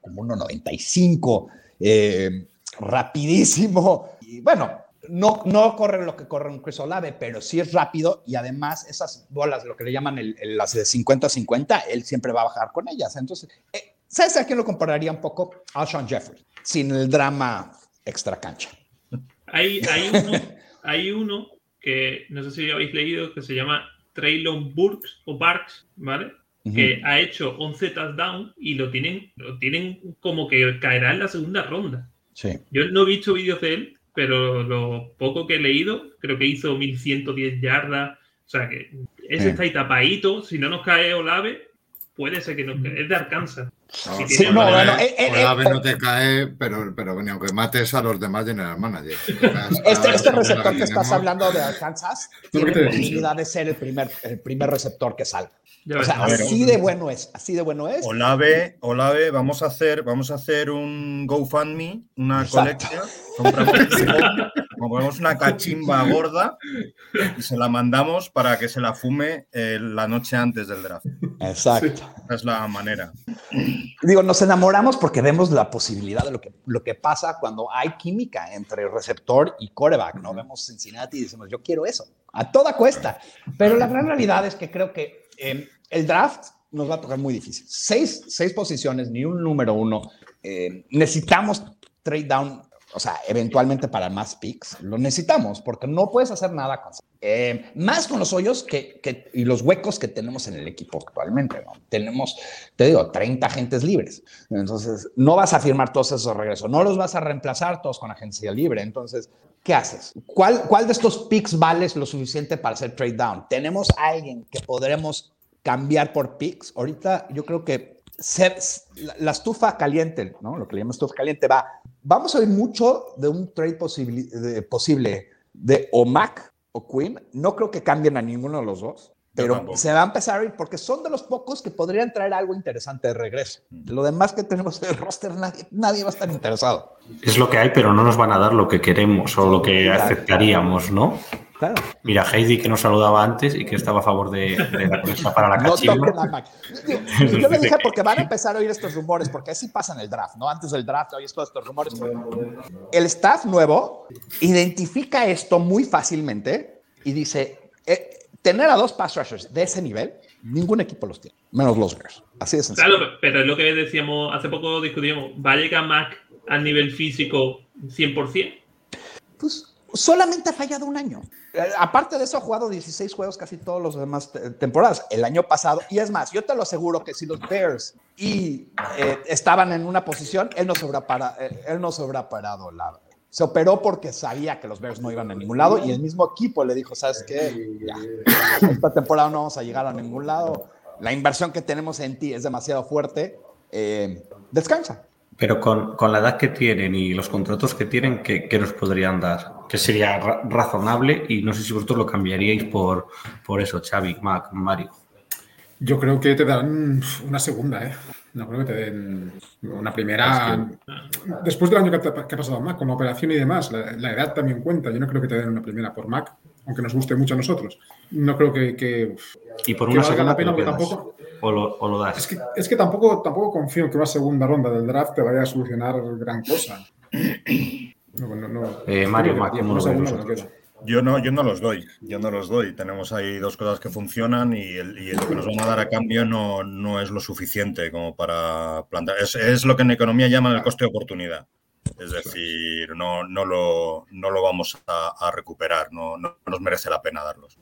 como 1,95, eh, rapidísimo. Y bueno, no, no corre lo que corre un Chris Olave, pero sí es rápido y además esas bolas, lo que le llaman el- el- las de 50-50, él siempre va a bajar con ellas. Entonces, eh, ¿sabes a quién lo compararía un poco? A Sean Jeffrey, sin el drama extra cancha. Hay, hay, uno, hay uno que no sé si habéis leído que se llama Traylon Burks o Barks, ¿vale? Que ha hecho 11 touchdowns y lo tienen, lo tienen como que caerá en la segunda ronda. Sí. Yo no he visto vídeos de él, pero lo poco que he leído, creo que hizo 1110 yardas. O sea que ese Sí. está ahí tapadito. Si no nos cae Olave, puede ser que nos cae. Es de Arkansas. No, Sí, no, bueno, eh, eh, Olave eh, no te cae, pero, pero ni aunque mates a los demás general manager. Este, este receptor que estás hablando de Arkansas tiene decía. posibilidad de ser el primer, el primer receptor que salga. O sea, así de bueno es, así de bueno es. Olave, Olave, vamos a hacer, vamos a hacer un GoFundMe, una colecta, compramos una cachimba gorda y se la mandamos para que se la fume eh, la noche antes del draft. Exacto. Esa es la manera. Digo, nos enamoramos porque vemos la posibilidad de lo que, lo que pasa cuando hay química entre receptor y coreback, ¿no? Vemos Cincinnati y decimos, yo quiero eso, a toda cuesta. Pero la gran realidad es que creo que eh, el draft nos va a tocar muy difícil. Seis, seis posiciones, ni un número uno. Eh, necesitamos trade down, o sea, eventualmente para más picks. Lo necesitamos porque no puedes hacer nada con eh, más con los hoyos que, que- y los huecos que tenemos en el equipo actualmente. ¿no? Tenemos, te digo, 30 agentes libres. Entonces, no vas a firmar todos esos regresos, no los vas a reemplazar todos con agencia libre. Entonces, ¿qué haces? ¿Cuál, cuál de estos picks vales lo suficiente para hacer trade down? ¿Tenemos a alguien que podremos cambiar por picks? Ahorita yo creo que se- la, la estufa caliente, ¿no? Lo que le llaman estufa caliente va. Vamos a oír mucho de un trade posibili- de- posible de o Mac o Quinn. No creo que cambien a ninguno de los dos. Pero se va a empezar a ir porque son de los pocos que podrían traer algo interesante de regreso. Lo demás que tenemos en el roster, nadie, nadie va a estar interesado. Es lo que hay, pero no nos van a dar lo que queremos o lo que aceptaríamos, ¿no? Claro. Mira, Heidi que nos saludaba antes y que estaba a favor de, de la conexión para la No cachimba. toquen a Mac. Yo le dije porque van a empezar a oír estos rumores, porque así pasa en el draft, ¿no? Antes del draft oyes todos estos rumores. El staff nuevo identifica esto muy fácilmente y dice, eh, tener a dos pass rushers de ese nivel, ningún equipo los tiene, menos los Bears. Así de sencillo. Claro, pero es lo que decíamos, hace poco discutíamos, ¿va a llegar Mac al nivel físico 100%? Pues solamente ha fallado un año. Eh, aparte de eso, ha jugado 16 juegos casi todos los demás te- temporadas. El año pasado, y es más, yo te lo aseguro que si los Bears y eh, estaban en una posición, él no hubiera, para- eh, él no hubiera parado. La, se operó porque sabía que los Bears no iban a ningún lado y el mismo equipo le dijo, ¿sabes qué? Esta temporada no vamos a llegar a ningún lado. La inversión que tenemos en ti es demasiado fuerte. Descansa. Pero con, con la edad que tienen y los contratos que tienen, ¿qué, qué nos podrían dar? Que sería ra- razonable y no sé si vosotros lo cambiaríais por, por eso, Xavi, Mac, Mario. Yo creo que te dan una segunda, ¿eh? No creo que te den una primera. Después del año que, te- que ha pasado Mac, con la operación y demás, la, la edad también cuenta. Yo no creo que te den una primera por Mac, aunque nos guste mucho a nosotros. No creo que. que Y por una segunda la pena, te lo tampoco. O lo, o lo das. Es que, es que tampoco, tampoco confío en que una segunda ronda del draft te vaya a solucionar gran cosa. No, no, no. Eh, Mario. Yo no, yo no los doy, yo no los doy. Tenemos ahí dos cosas que funcionan y, el- y lo que nos van a dar a cambio no, no es lo suficiente como para plantar. Es, es lo que en economía llaman el coste de oportunidad. Es decir, no, no, lo, no lo vamos a, a recuperar, no, no nos merece la pena darlos.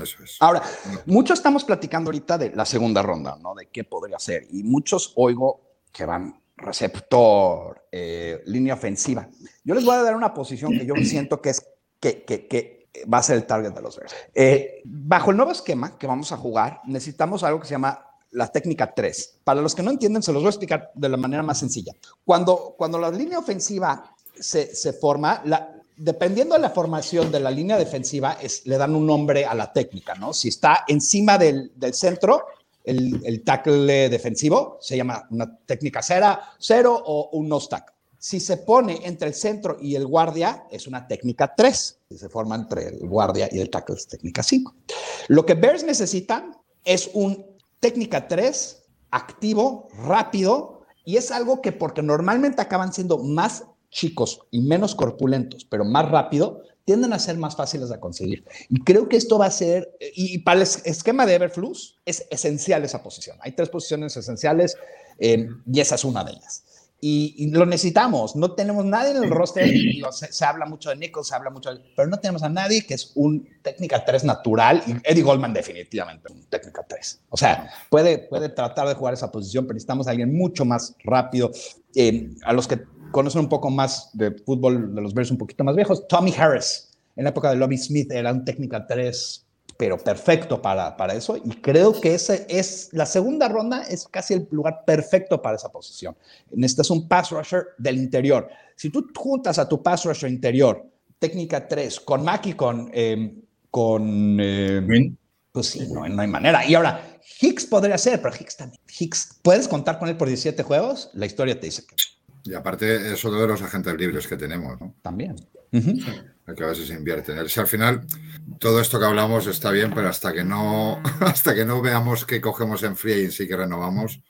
Eso es. Ahora, mucho estamos platicando ahorita de la segunda ronda, ¿no? De qué podría ser. Y muchos oigo que van receptor, eh, línea ofensiva. Yo les voy a dar una posición que yo siento que es que, que, que va a ser el target de los Bears. Eh, bajo el nuevo esquema que vamos a jugar, necesitamos algo que se llama la técnica 3. Para los que no entienden, se los voy a explicar de la manera más sencilla. Cuando, cuando la línea ofensiva se, se forma, la, dependiendo de la formación de la línea defensiva, es, le dan un nombre a la técnica, ¿no? Si está encima del, del centro, el, tackle defensivo se llama una técnica cera, cero o un nose tackle. Si se pone entre el centro y el guardia, es una técnica 3. Si se forma entre el guardia y el tackle, es técnica 5. Lo que Bears necesitan es un técnica 3 activo, rápido, y es algo que porque normalmente acaban siendo más chicos y menos corpulentos, pero más rápido, tienden a ser más fáciles de conseguir. Y creo que esto va a ser, y para el es- esquema de Everflux es esencial esa posición. Hay tres posiciones esenciales eh, y esa es una de ellas. Y, y lo necesitamos. No tenemos nadie en el roster. digo, se, se habla mucho de Nichols, se habla mucho, de- pero no tenemos a nadie que es un técnica 3 natural. Y Eddie Goldman definitivamente un técnica 3. O sea, puede, puede tratar de jugar esa posición, pero necesitamos a alguien mucho más rápido. Eh, a los que conocen un poco más de fútbol de los Bears un poquito más viejos, Tommy Harris, en la época de Lobby Smith, era un técnica 3 pero perfecto para, para eso. Y creo que ese es la segunda ronda, es casi el lugar perfecto para esa posición. Necesitas un pass rusher del interior. Si tú juntas a tu pass rusher interior, técnica 3, con Mac y con. eh, con eh, pues sí, no, no hay manera. Y ahora, Hicks podría ser, pero Hicks también. Hicks, ¿puedes contar con él por 17 juegos? La historia te dice que Y aparte es otro de los agentes libres que tenemos, ¿no? también. Hay que ver si se invierte en él. Si al final todo esto que hablamos está bien, pero hasta que no, hasta que no veamos que cogemos en free agency que renovamos,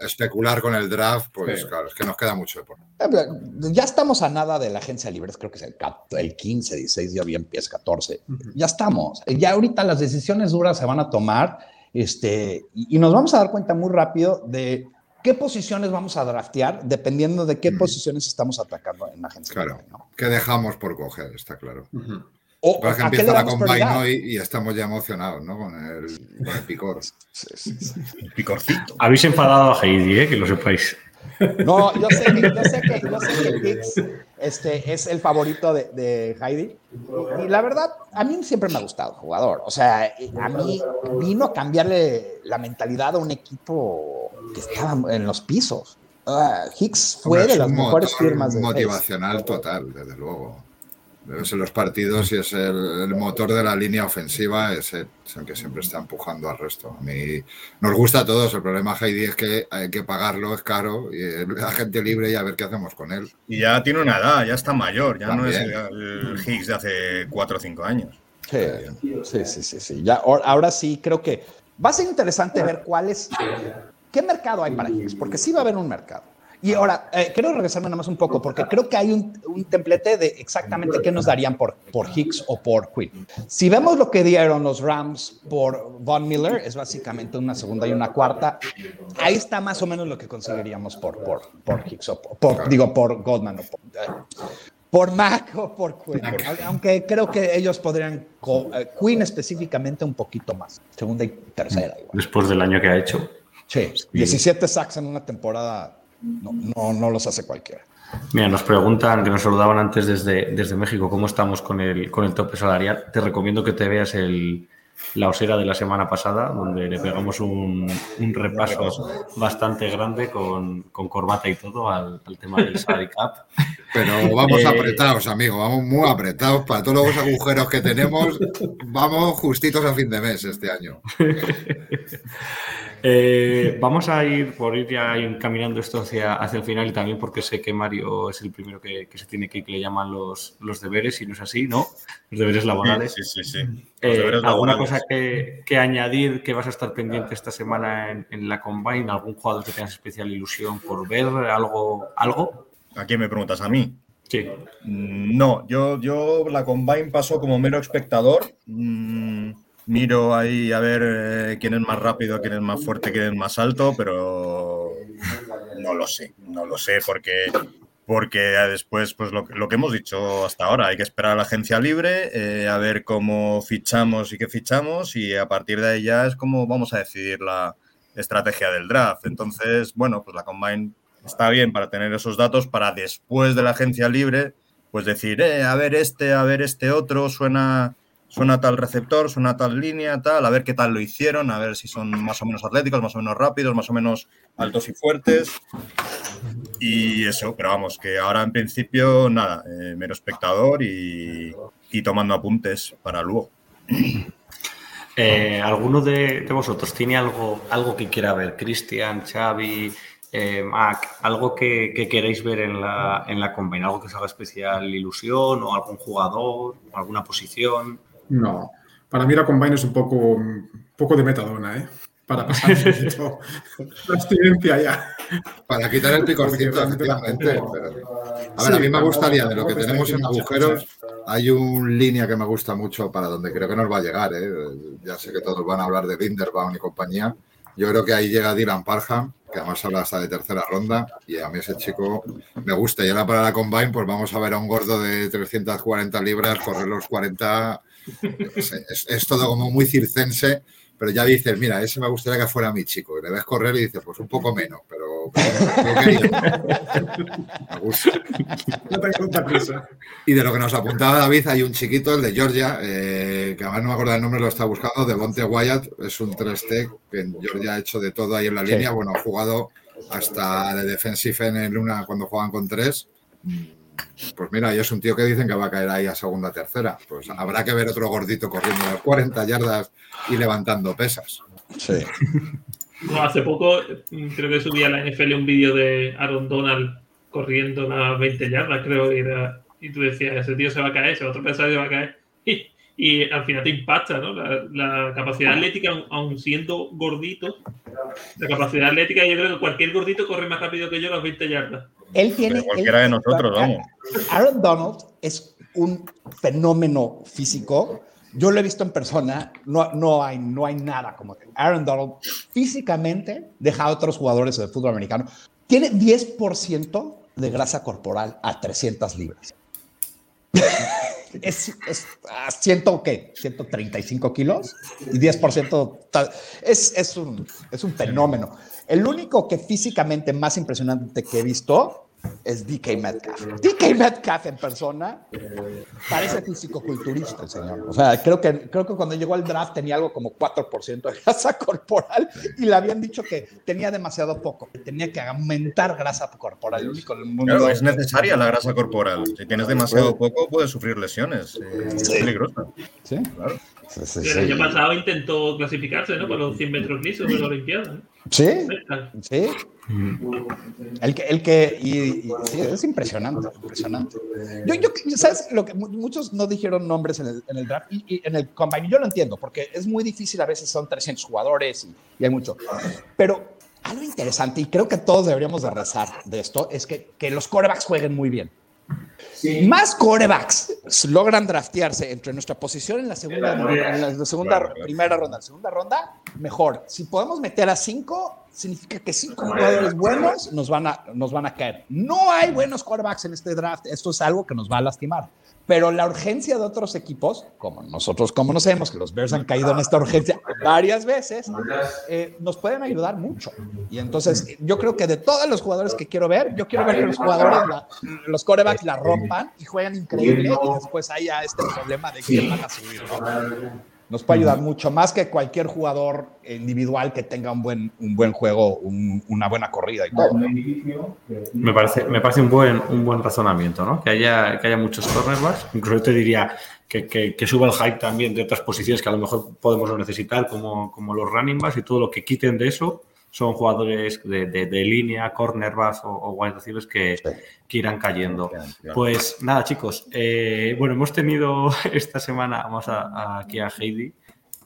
especular con el draft, pues Sí. claro, es que nos queda mucho de por. Eh, Ya estamos a nada de la agencia libre, creo que es el, cap- el 15, 16, ya bien empieza 14. Ya estamos. Ya ahorita las decisiones duras se van a tomar este, y, y nos vamos a dar cuenta muy rápido de qué posiciones vamos a draftear dependiendo de qué posiciones estamos atacando en la agencia Claro, libre. ¿no? que dejamos por coger, está claro. O, Pero es que ¿a qué empieza la combine hoy y estamos ya emocionados, ¿no? Con el, con el picor. El picorcito. Habéis enfadado a Heidi, ¿eh? que lo sepáis. No, yo sé que, yo sé que, yo sé que Hicks este, es el favorito de, de Heidi. Y la verdad, a mí siempre me ha gustado el jugador. O sea, a mí vino a cambiarle la mentalidad a un equipo que estaba en los pisos. Ah, Hicks fue Hombre, de las mejores firmas de motivacional total, desde luego. Es en los partidos y es el, el motor de la línea ofensiva, es el, es el que siempre está empujando al resto. A mí nos gusta a todos. El problema, Heidi, es que hay que pagarlo, es caro, y la gente libre y a ver qué hacemos con él. Y ya tiene una edad, ya está mayor, ya no es También. el, el Higgs de hace 4 o 5 años. Sí, sí, sí, sí, sí. Ya, ahora, ahora sí creo que va a ser interesante ver cuál es, qué mercado hay para Higgs, porque sí va a haber un mercado. Y ahora, eh, quiero regresarme nada más un poco, porque creo que hay un, un templete de exactamente qué nos darían por, por Higgs o por Quinn. Si vemos lo que dieron los Rams por Von Miller, es básicamente una segunda y una cuarta. Ahí está más o menos lo que conseguiríamos por, por, por Higgs o por, por- digo, por Goldman o por, eh, por Mac o por Quinn. Aunque creo que ellos podrían, eh, Quinn específicamente un poquito más, segunda y tercera. igual. Después del año que ha hecho. Sí, 17 sacks en una temporada no, no, no los hace cualquiera. Mira, nos preguntan, que nos saludaban antes desde, desde México, cómo estamos con el, con el tope salarial. Te recomiendo que te veas el, la osera de la semana pasada, donde le pegamos un, un repaso bastante grande con, con corbata y todo al, al tema del salary cap. Pero vamos Eh, apretados, amigo, vamos muy apretados para todos los agujeros que tenemos. Vamos justitos a fin de mes este año. Eh, vamos a ir por ir ya encaminando esto hacia, hacia el final y también porque sé que Mario es el primero que, que se tiene que ir, que le llaman los, los deberes, y no es así, ¿no? Los deberes laborales. Sí, sí, sí. Eh, ¿Alguna cosa que, que añadir que vas a estar pendiente esta semana en, en la Combine? ¿Algún jugador que tengas especial ilusión por ver? ¿Algo? ¿Algo? ¿A quién me preguntas? ¿A mí? Sí. Mm, No, yo, yo la Combine paso como mero espectador. Mm, miro ahí a ver eh, quién es más rápido, quién es más fuerte, quién es más alto, pero no lo sé, no lo sé porque, porque después, pues lo, lo que hemos dicho hasta ahora, hay que esperar a la agencia libre, eh, a ver cómo fichamos y qué fichamos y a partir de ahí ya es como vamos a decidir la estrategia del draft. Entonces, bueno, pues la Combine está bien para tener esos datos para después de la agencia libre, pues decir, eh, a ver este, a ver este otro, suena, suena tal receptor, suena tal línea, tal, a ver qué tal lo hicieron, a ver si son más o menos atléticos, más o menos rápidos, más o menos altos y fuertes. Y eso, pero vamos, que ahora en principio nada, eh, mero espectador y, y tomando apuntes para luego. Eh, ¿Alguno de, de vosotros tiene algo, algo que quiera ver? Cristian, Xavi, eh, Mac, algo que, que queréis ver en la, en la Combine, algo que os haga especial ilusión o algún jugador, alguna posición. No. Para mí la Combine es un poco, un poco de metadona, ¿eh? Para pasar un poquito la abstinencia ya. Para quitar el picorcito, efectivamente. pero- A ver, Sí, a mí me gustaría, de lo que tenemos en agujeros, hay un línea que me gusta mucho para donde creo que nos va a llegar. ¿eh? Ya sé que todos van a hablar de Linderbaum y compañía. Yo creo que ahí llega Dylan Parham, que además habla hasta de tercera ronda, y a mí ese chico me gusta. Y ahora para la Combine, pues vamos a ver a un gordo de 340 libras correr los 40. yo sé, Es, es todo como muy circense, pero ya dices, mira, ese me gustaría que fuera mi chico. Y le ves correr y dices, pues un poco menos, pero. Y de lo que nos apuntaba David, hay un chiquito, el de Georgia, eh, que además no me acuerdo el nombre, lo está buscando, de Bonte Wyatt, es un 3T que en Georgia ha hecho de todo ahí en la Sí. línea. Bueno, ha jugado hasta de defensive en el Luna cuando juegan con tres. Pues mira, y es un tío que dicen que va a caer ahí a segunda, tercera. Pues habrá que ver otro gordito corriendo las 40 yardas y levantando pesas. Sí. No, hace poco mm, creo que subía a la NFL un vídeo de Aaron Donald corriendo unas 20 yardas, creo que era. Y tú decías, ese tío se va a caer, ese otro se va a caer. Y, y al final te impacta, ¿no? La, la capacidad atlética, aun- aun siendo gordito, la capacidad atlética, yo creo que cualquier gordito corre más rápido que yo las 20 yardas. Él tiene. Pero cualquiera él- de nosotros, vamos. Aaron Donald es un fenómeno físico. Yo lo he visto en persona. No, no, hay, no hay nada como que Aaron Donald físicamente deja a otros jugadores de fútbol americano. Tiene 10% de grasa corporal a 300 libras. es, es a 100, ¿qué? 135 kilos y 10% tal- es, es, un, es un fenómeno. El único que físicamente más impresionante que he visto es DK Metcalf. DK Metcalf en persona parece físico-culturista el señor. O sea, creo que, creo que cuando llegó al draft tenía algo como 4% de grasa corporal y le habían dicho que tenía demasiado poco, que tenía que aumentar grasa corporal. El único en el mundo Claro, es necesaria la grasa corporal. Si tienes demasiado poco, puedes sufrir lesiones. eh, Es peligroso. Sí, claro. Sí, sí, El año pasado intentó clasificarse, ¿no? Para los 100 metros lisos de la Olimpiada. Sí, sí. El que, el que y, y- sí, es impresionante, impresionante. Yo, yo, ¿sabes? Lo que mu- muchos no dijeron nombres en el, en el draft y, y en el combine. Yo lo entiendo, porque es muy difícil, a veces son 300 jugadores y, y hay mucho. Pero algo interesante, y creo que todos deberíamos de rezar de esto, es que, que los corebacks jueguen muy bien. Más corebacks logran draftearse entre nuestra posición en la segunda, en la segunda primera ronda, la segunda ronda, mejor. Si podemos meter a cinco, significa que cinco jugadores buenos nos van a, nos van a caer. No hay buenos corebacks en este draft. Esto es algo que nos va a lastimar. Pero la urgencia de otros equipos, como nosotros conocemos, que los Bears han caído en esta urgencia varias veces, eh, nos pueden ayudar mucho. Y entonces, yo creo que de todos los jugadores que quiero ver, yo quiero ver que los jugadores, la- los corebacks la rompan y juegan increíble y después haya este problema de quién van a subir. ¿no? Nos puede ayudar mucho más que cualquier jugador individual que tenga un buen, un buen juego, un- una buena corrida y todo. Me parece, me parece un buen, un buen razonamiento, ¿no? Que haya, que haya muchos cornerbacks. Incluso te diría que, que, que suba el hype también de otras posiciones que a lo mejor podemos no necesitar, como, como los running backs y todo lo que quiten de eso son jugadores de, de- de línea, cornerbacks o, o wide receivers que, que irán cayendo. Pues nada, chicos. eh, bueno, hemos tenido esta semana, vamos a, a- aquí a Heidi,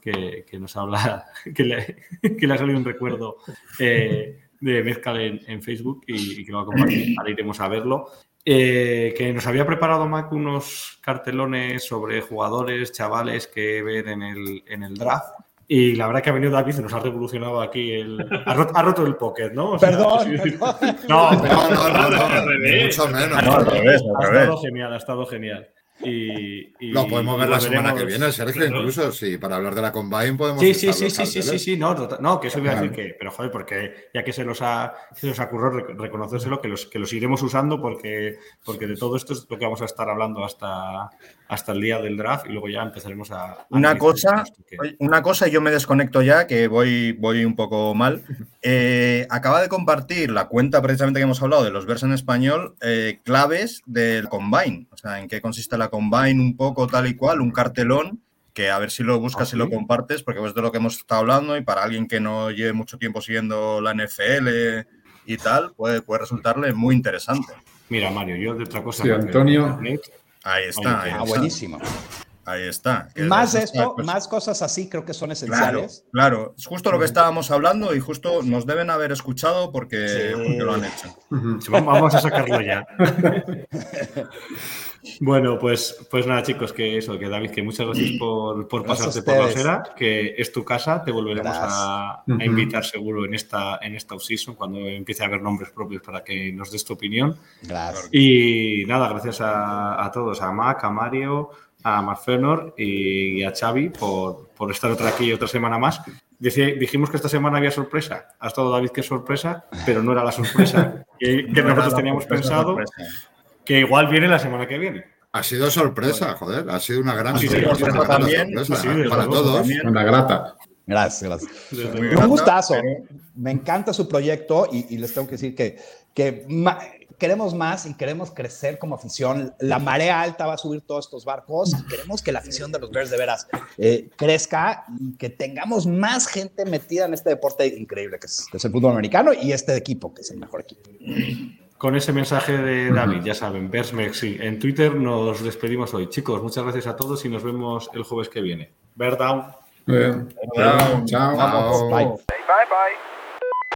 que, que nos habla, que le, que le ha salido un recuerdo eh, de Mezcal en, en Facebook y, y que lo va a compartir. Ahora iremos a verlo. Eh, que nos había preparado Mac unos cartelones sobre jugadores, chavales que ver en el, en el draft. Y la verdad que ha venido David y nos ha revolucionado aquí el. Ha roto, ha roto el póker, ¿no? O sea, Perdón, sí, perdón. No, No, no, no, no, Al revés. mucho menos. Ah, no, al ha revés. estado genial, ha estado genial. Y, y- Lo podemos ver la semana que viene, Sergio, Claro. incluso. Sí, para hablar de la Combine podemos. Sí, sí, sí, sí, sí, sí, sí, no, no, que eso iba a decir que, pero joder, porque ya que se los ha, se los ocurrió rec- reconocérselo, que los, que los iremos usando porque, porque de todo esto es lo que vamos a estar hablando hasta, hasta el día del draft y luego ya empezaremos a... a Una cosa, que- una cosa, y yo me desconecto ya, que voy, voy un poco mal. Eh, acaba de compartir la cuenta precisamente que hemos hablado de los vers en español, eh, claves del Combine. Sea, en qué consiste la Combine, un poco tal y cual, un cartelón, que a ver si lo buscas ¿Ah, y lo sí? compartes, porque es de lo que hemos estado hablando y para alguien que no lleve mucho tiempo siguiendo la NFL y tal, puede, puede resultarle muy interesante. Mira, Mario, yo de otra cosa... Sí, Antonio. Ahí está, ahí Ah, está. buenísimo. Ahí está. Más esto, pues, más cosas así creo que son esenciales. claro. Es justo lo que estábamos hablando y justo nos deben haber escuchado porque, Sí. porque lo han hecho. Vamos a sacarlo ya. Bueno, pues, pues nada, chicos, que eso, que David, que muchas gracias por, por Gracias pasarte por la osera, que es tu casa, te volveremos a, invitar seguro en esta, en esta off-season, cuando empiece a haber nombres propios para que nos des tu opinión. Gracias. Y nada, gracias a, a todos, a Mac, a Mario, a Marfenor y a Xavi por, por estar otra aquí otra semana más. Dijimos que esta semana había sorpresa. Ha estado David que es sorpresa, pero no era la sorpresa que, que No nosotros teníamos pensado, sorpresa. que igual viene la semana que viene. Ha sido sorpresa, joder. Ha sido una gran Sí, sí, sorpresa. gran también. sorpresa, Sí, para luego, todos. también. Una grata. Gracias, gracias. Un gustazo. Me encanta su proyecto y, y les tengo que decir que, que queremos más y queremos crecer como afición. La marea alta va a subir todos estos barcos y queremos que la afición de los Bears de veras eh, crezca y que tengamos más gente metida en este deporte increíble que es, que es el fútbol americano y este equipo que es el mejor equipo. Con ese mensaje de David, ya saben, Bersmex, sí. En Twitter nos despedimos hoy. Chicos, muchas gracias a todos y nos vemos el jueves que viene. Bear down. Chao. Bye bye.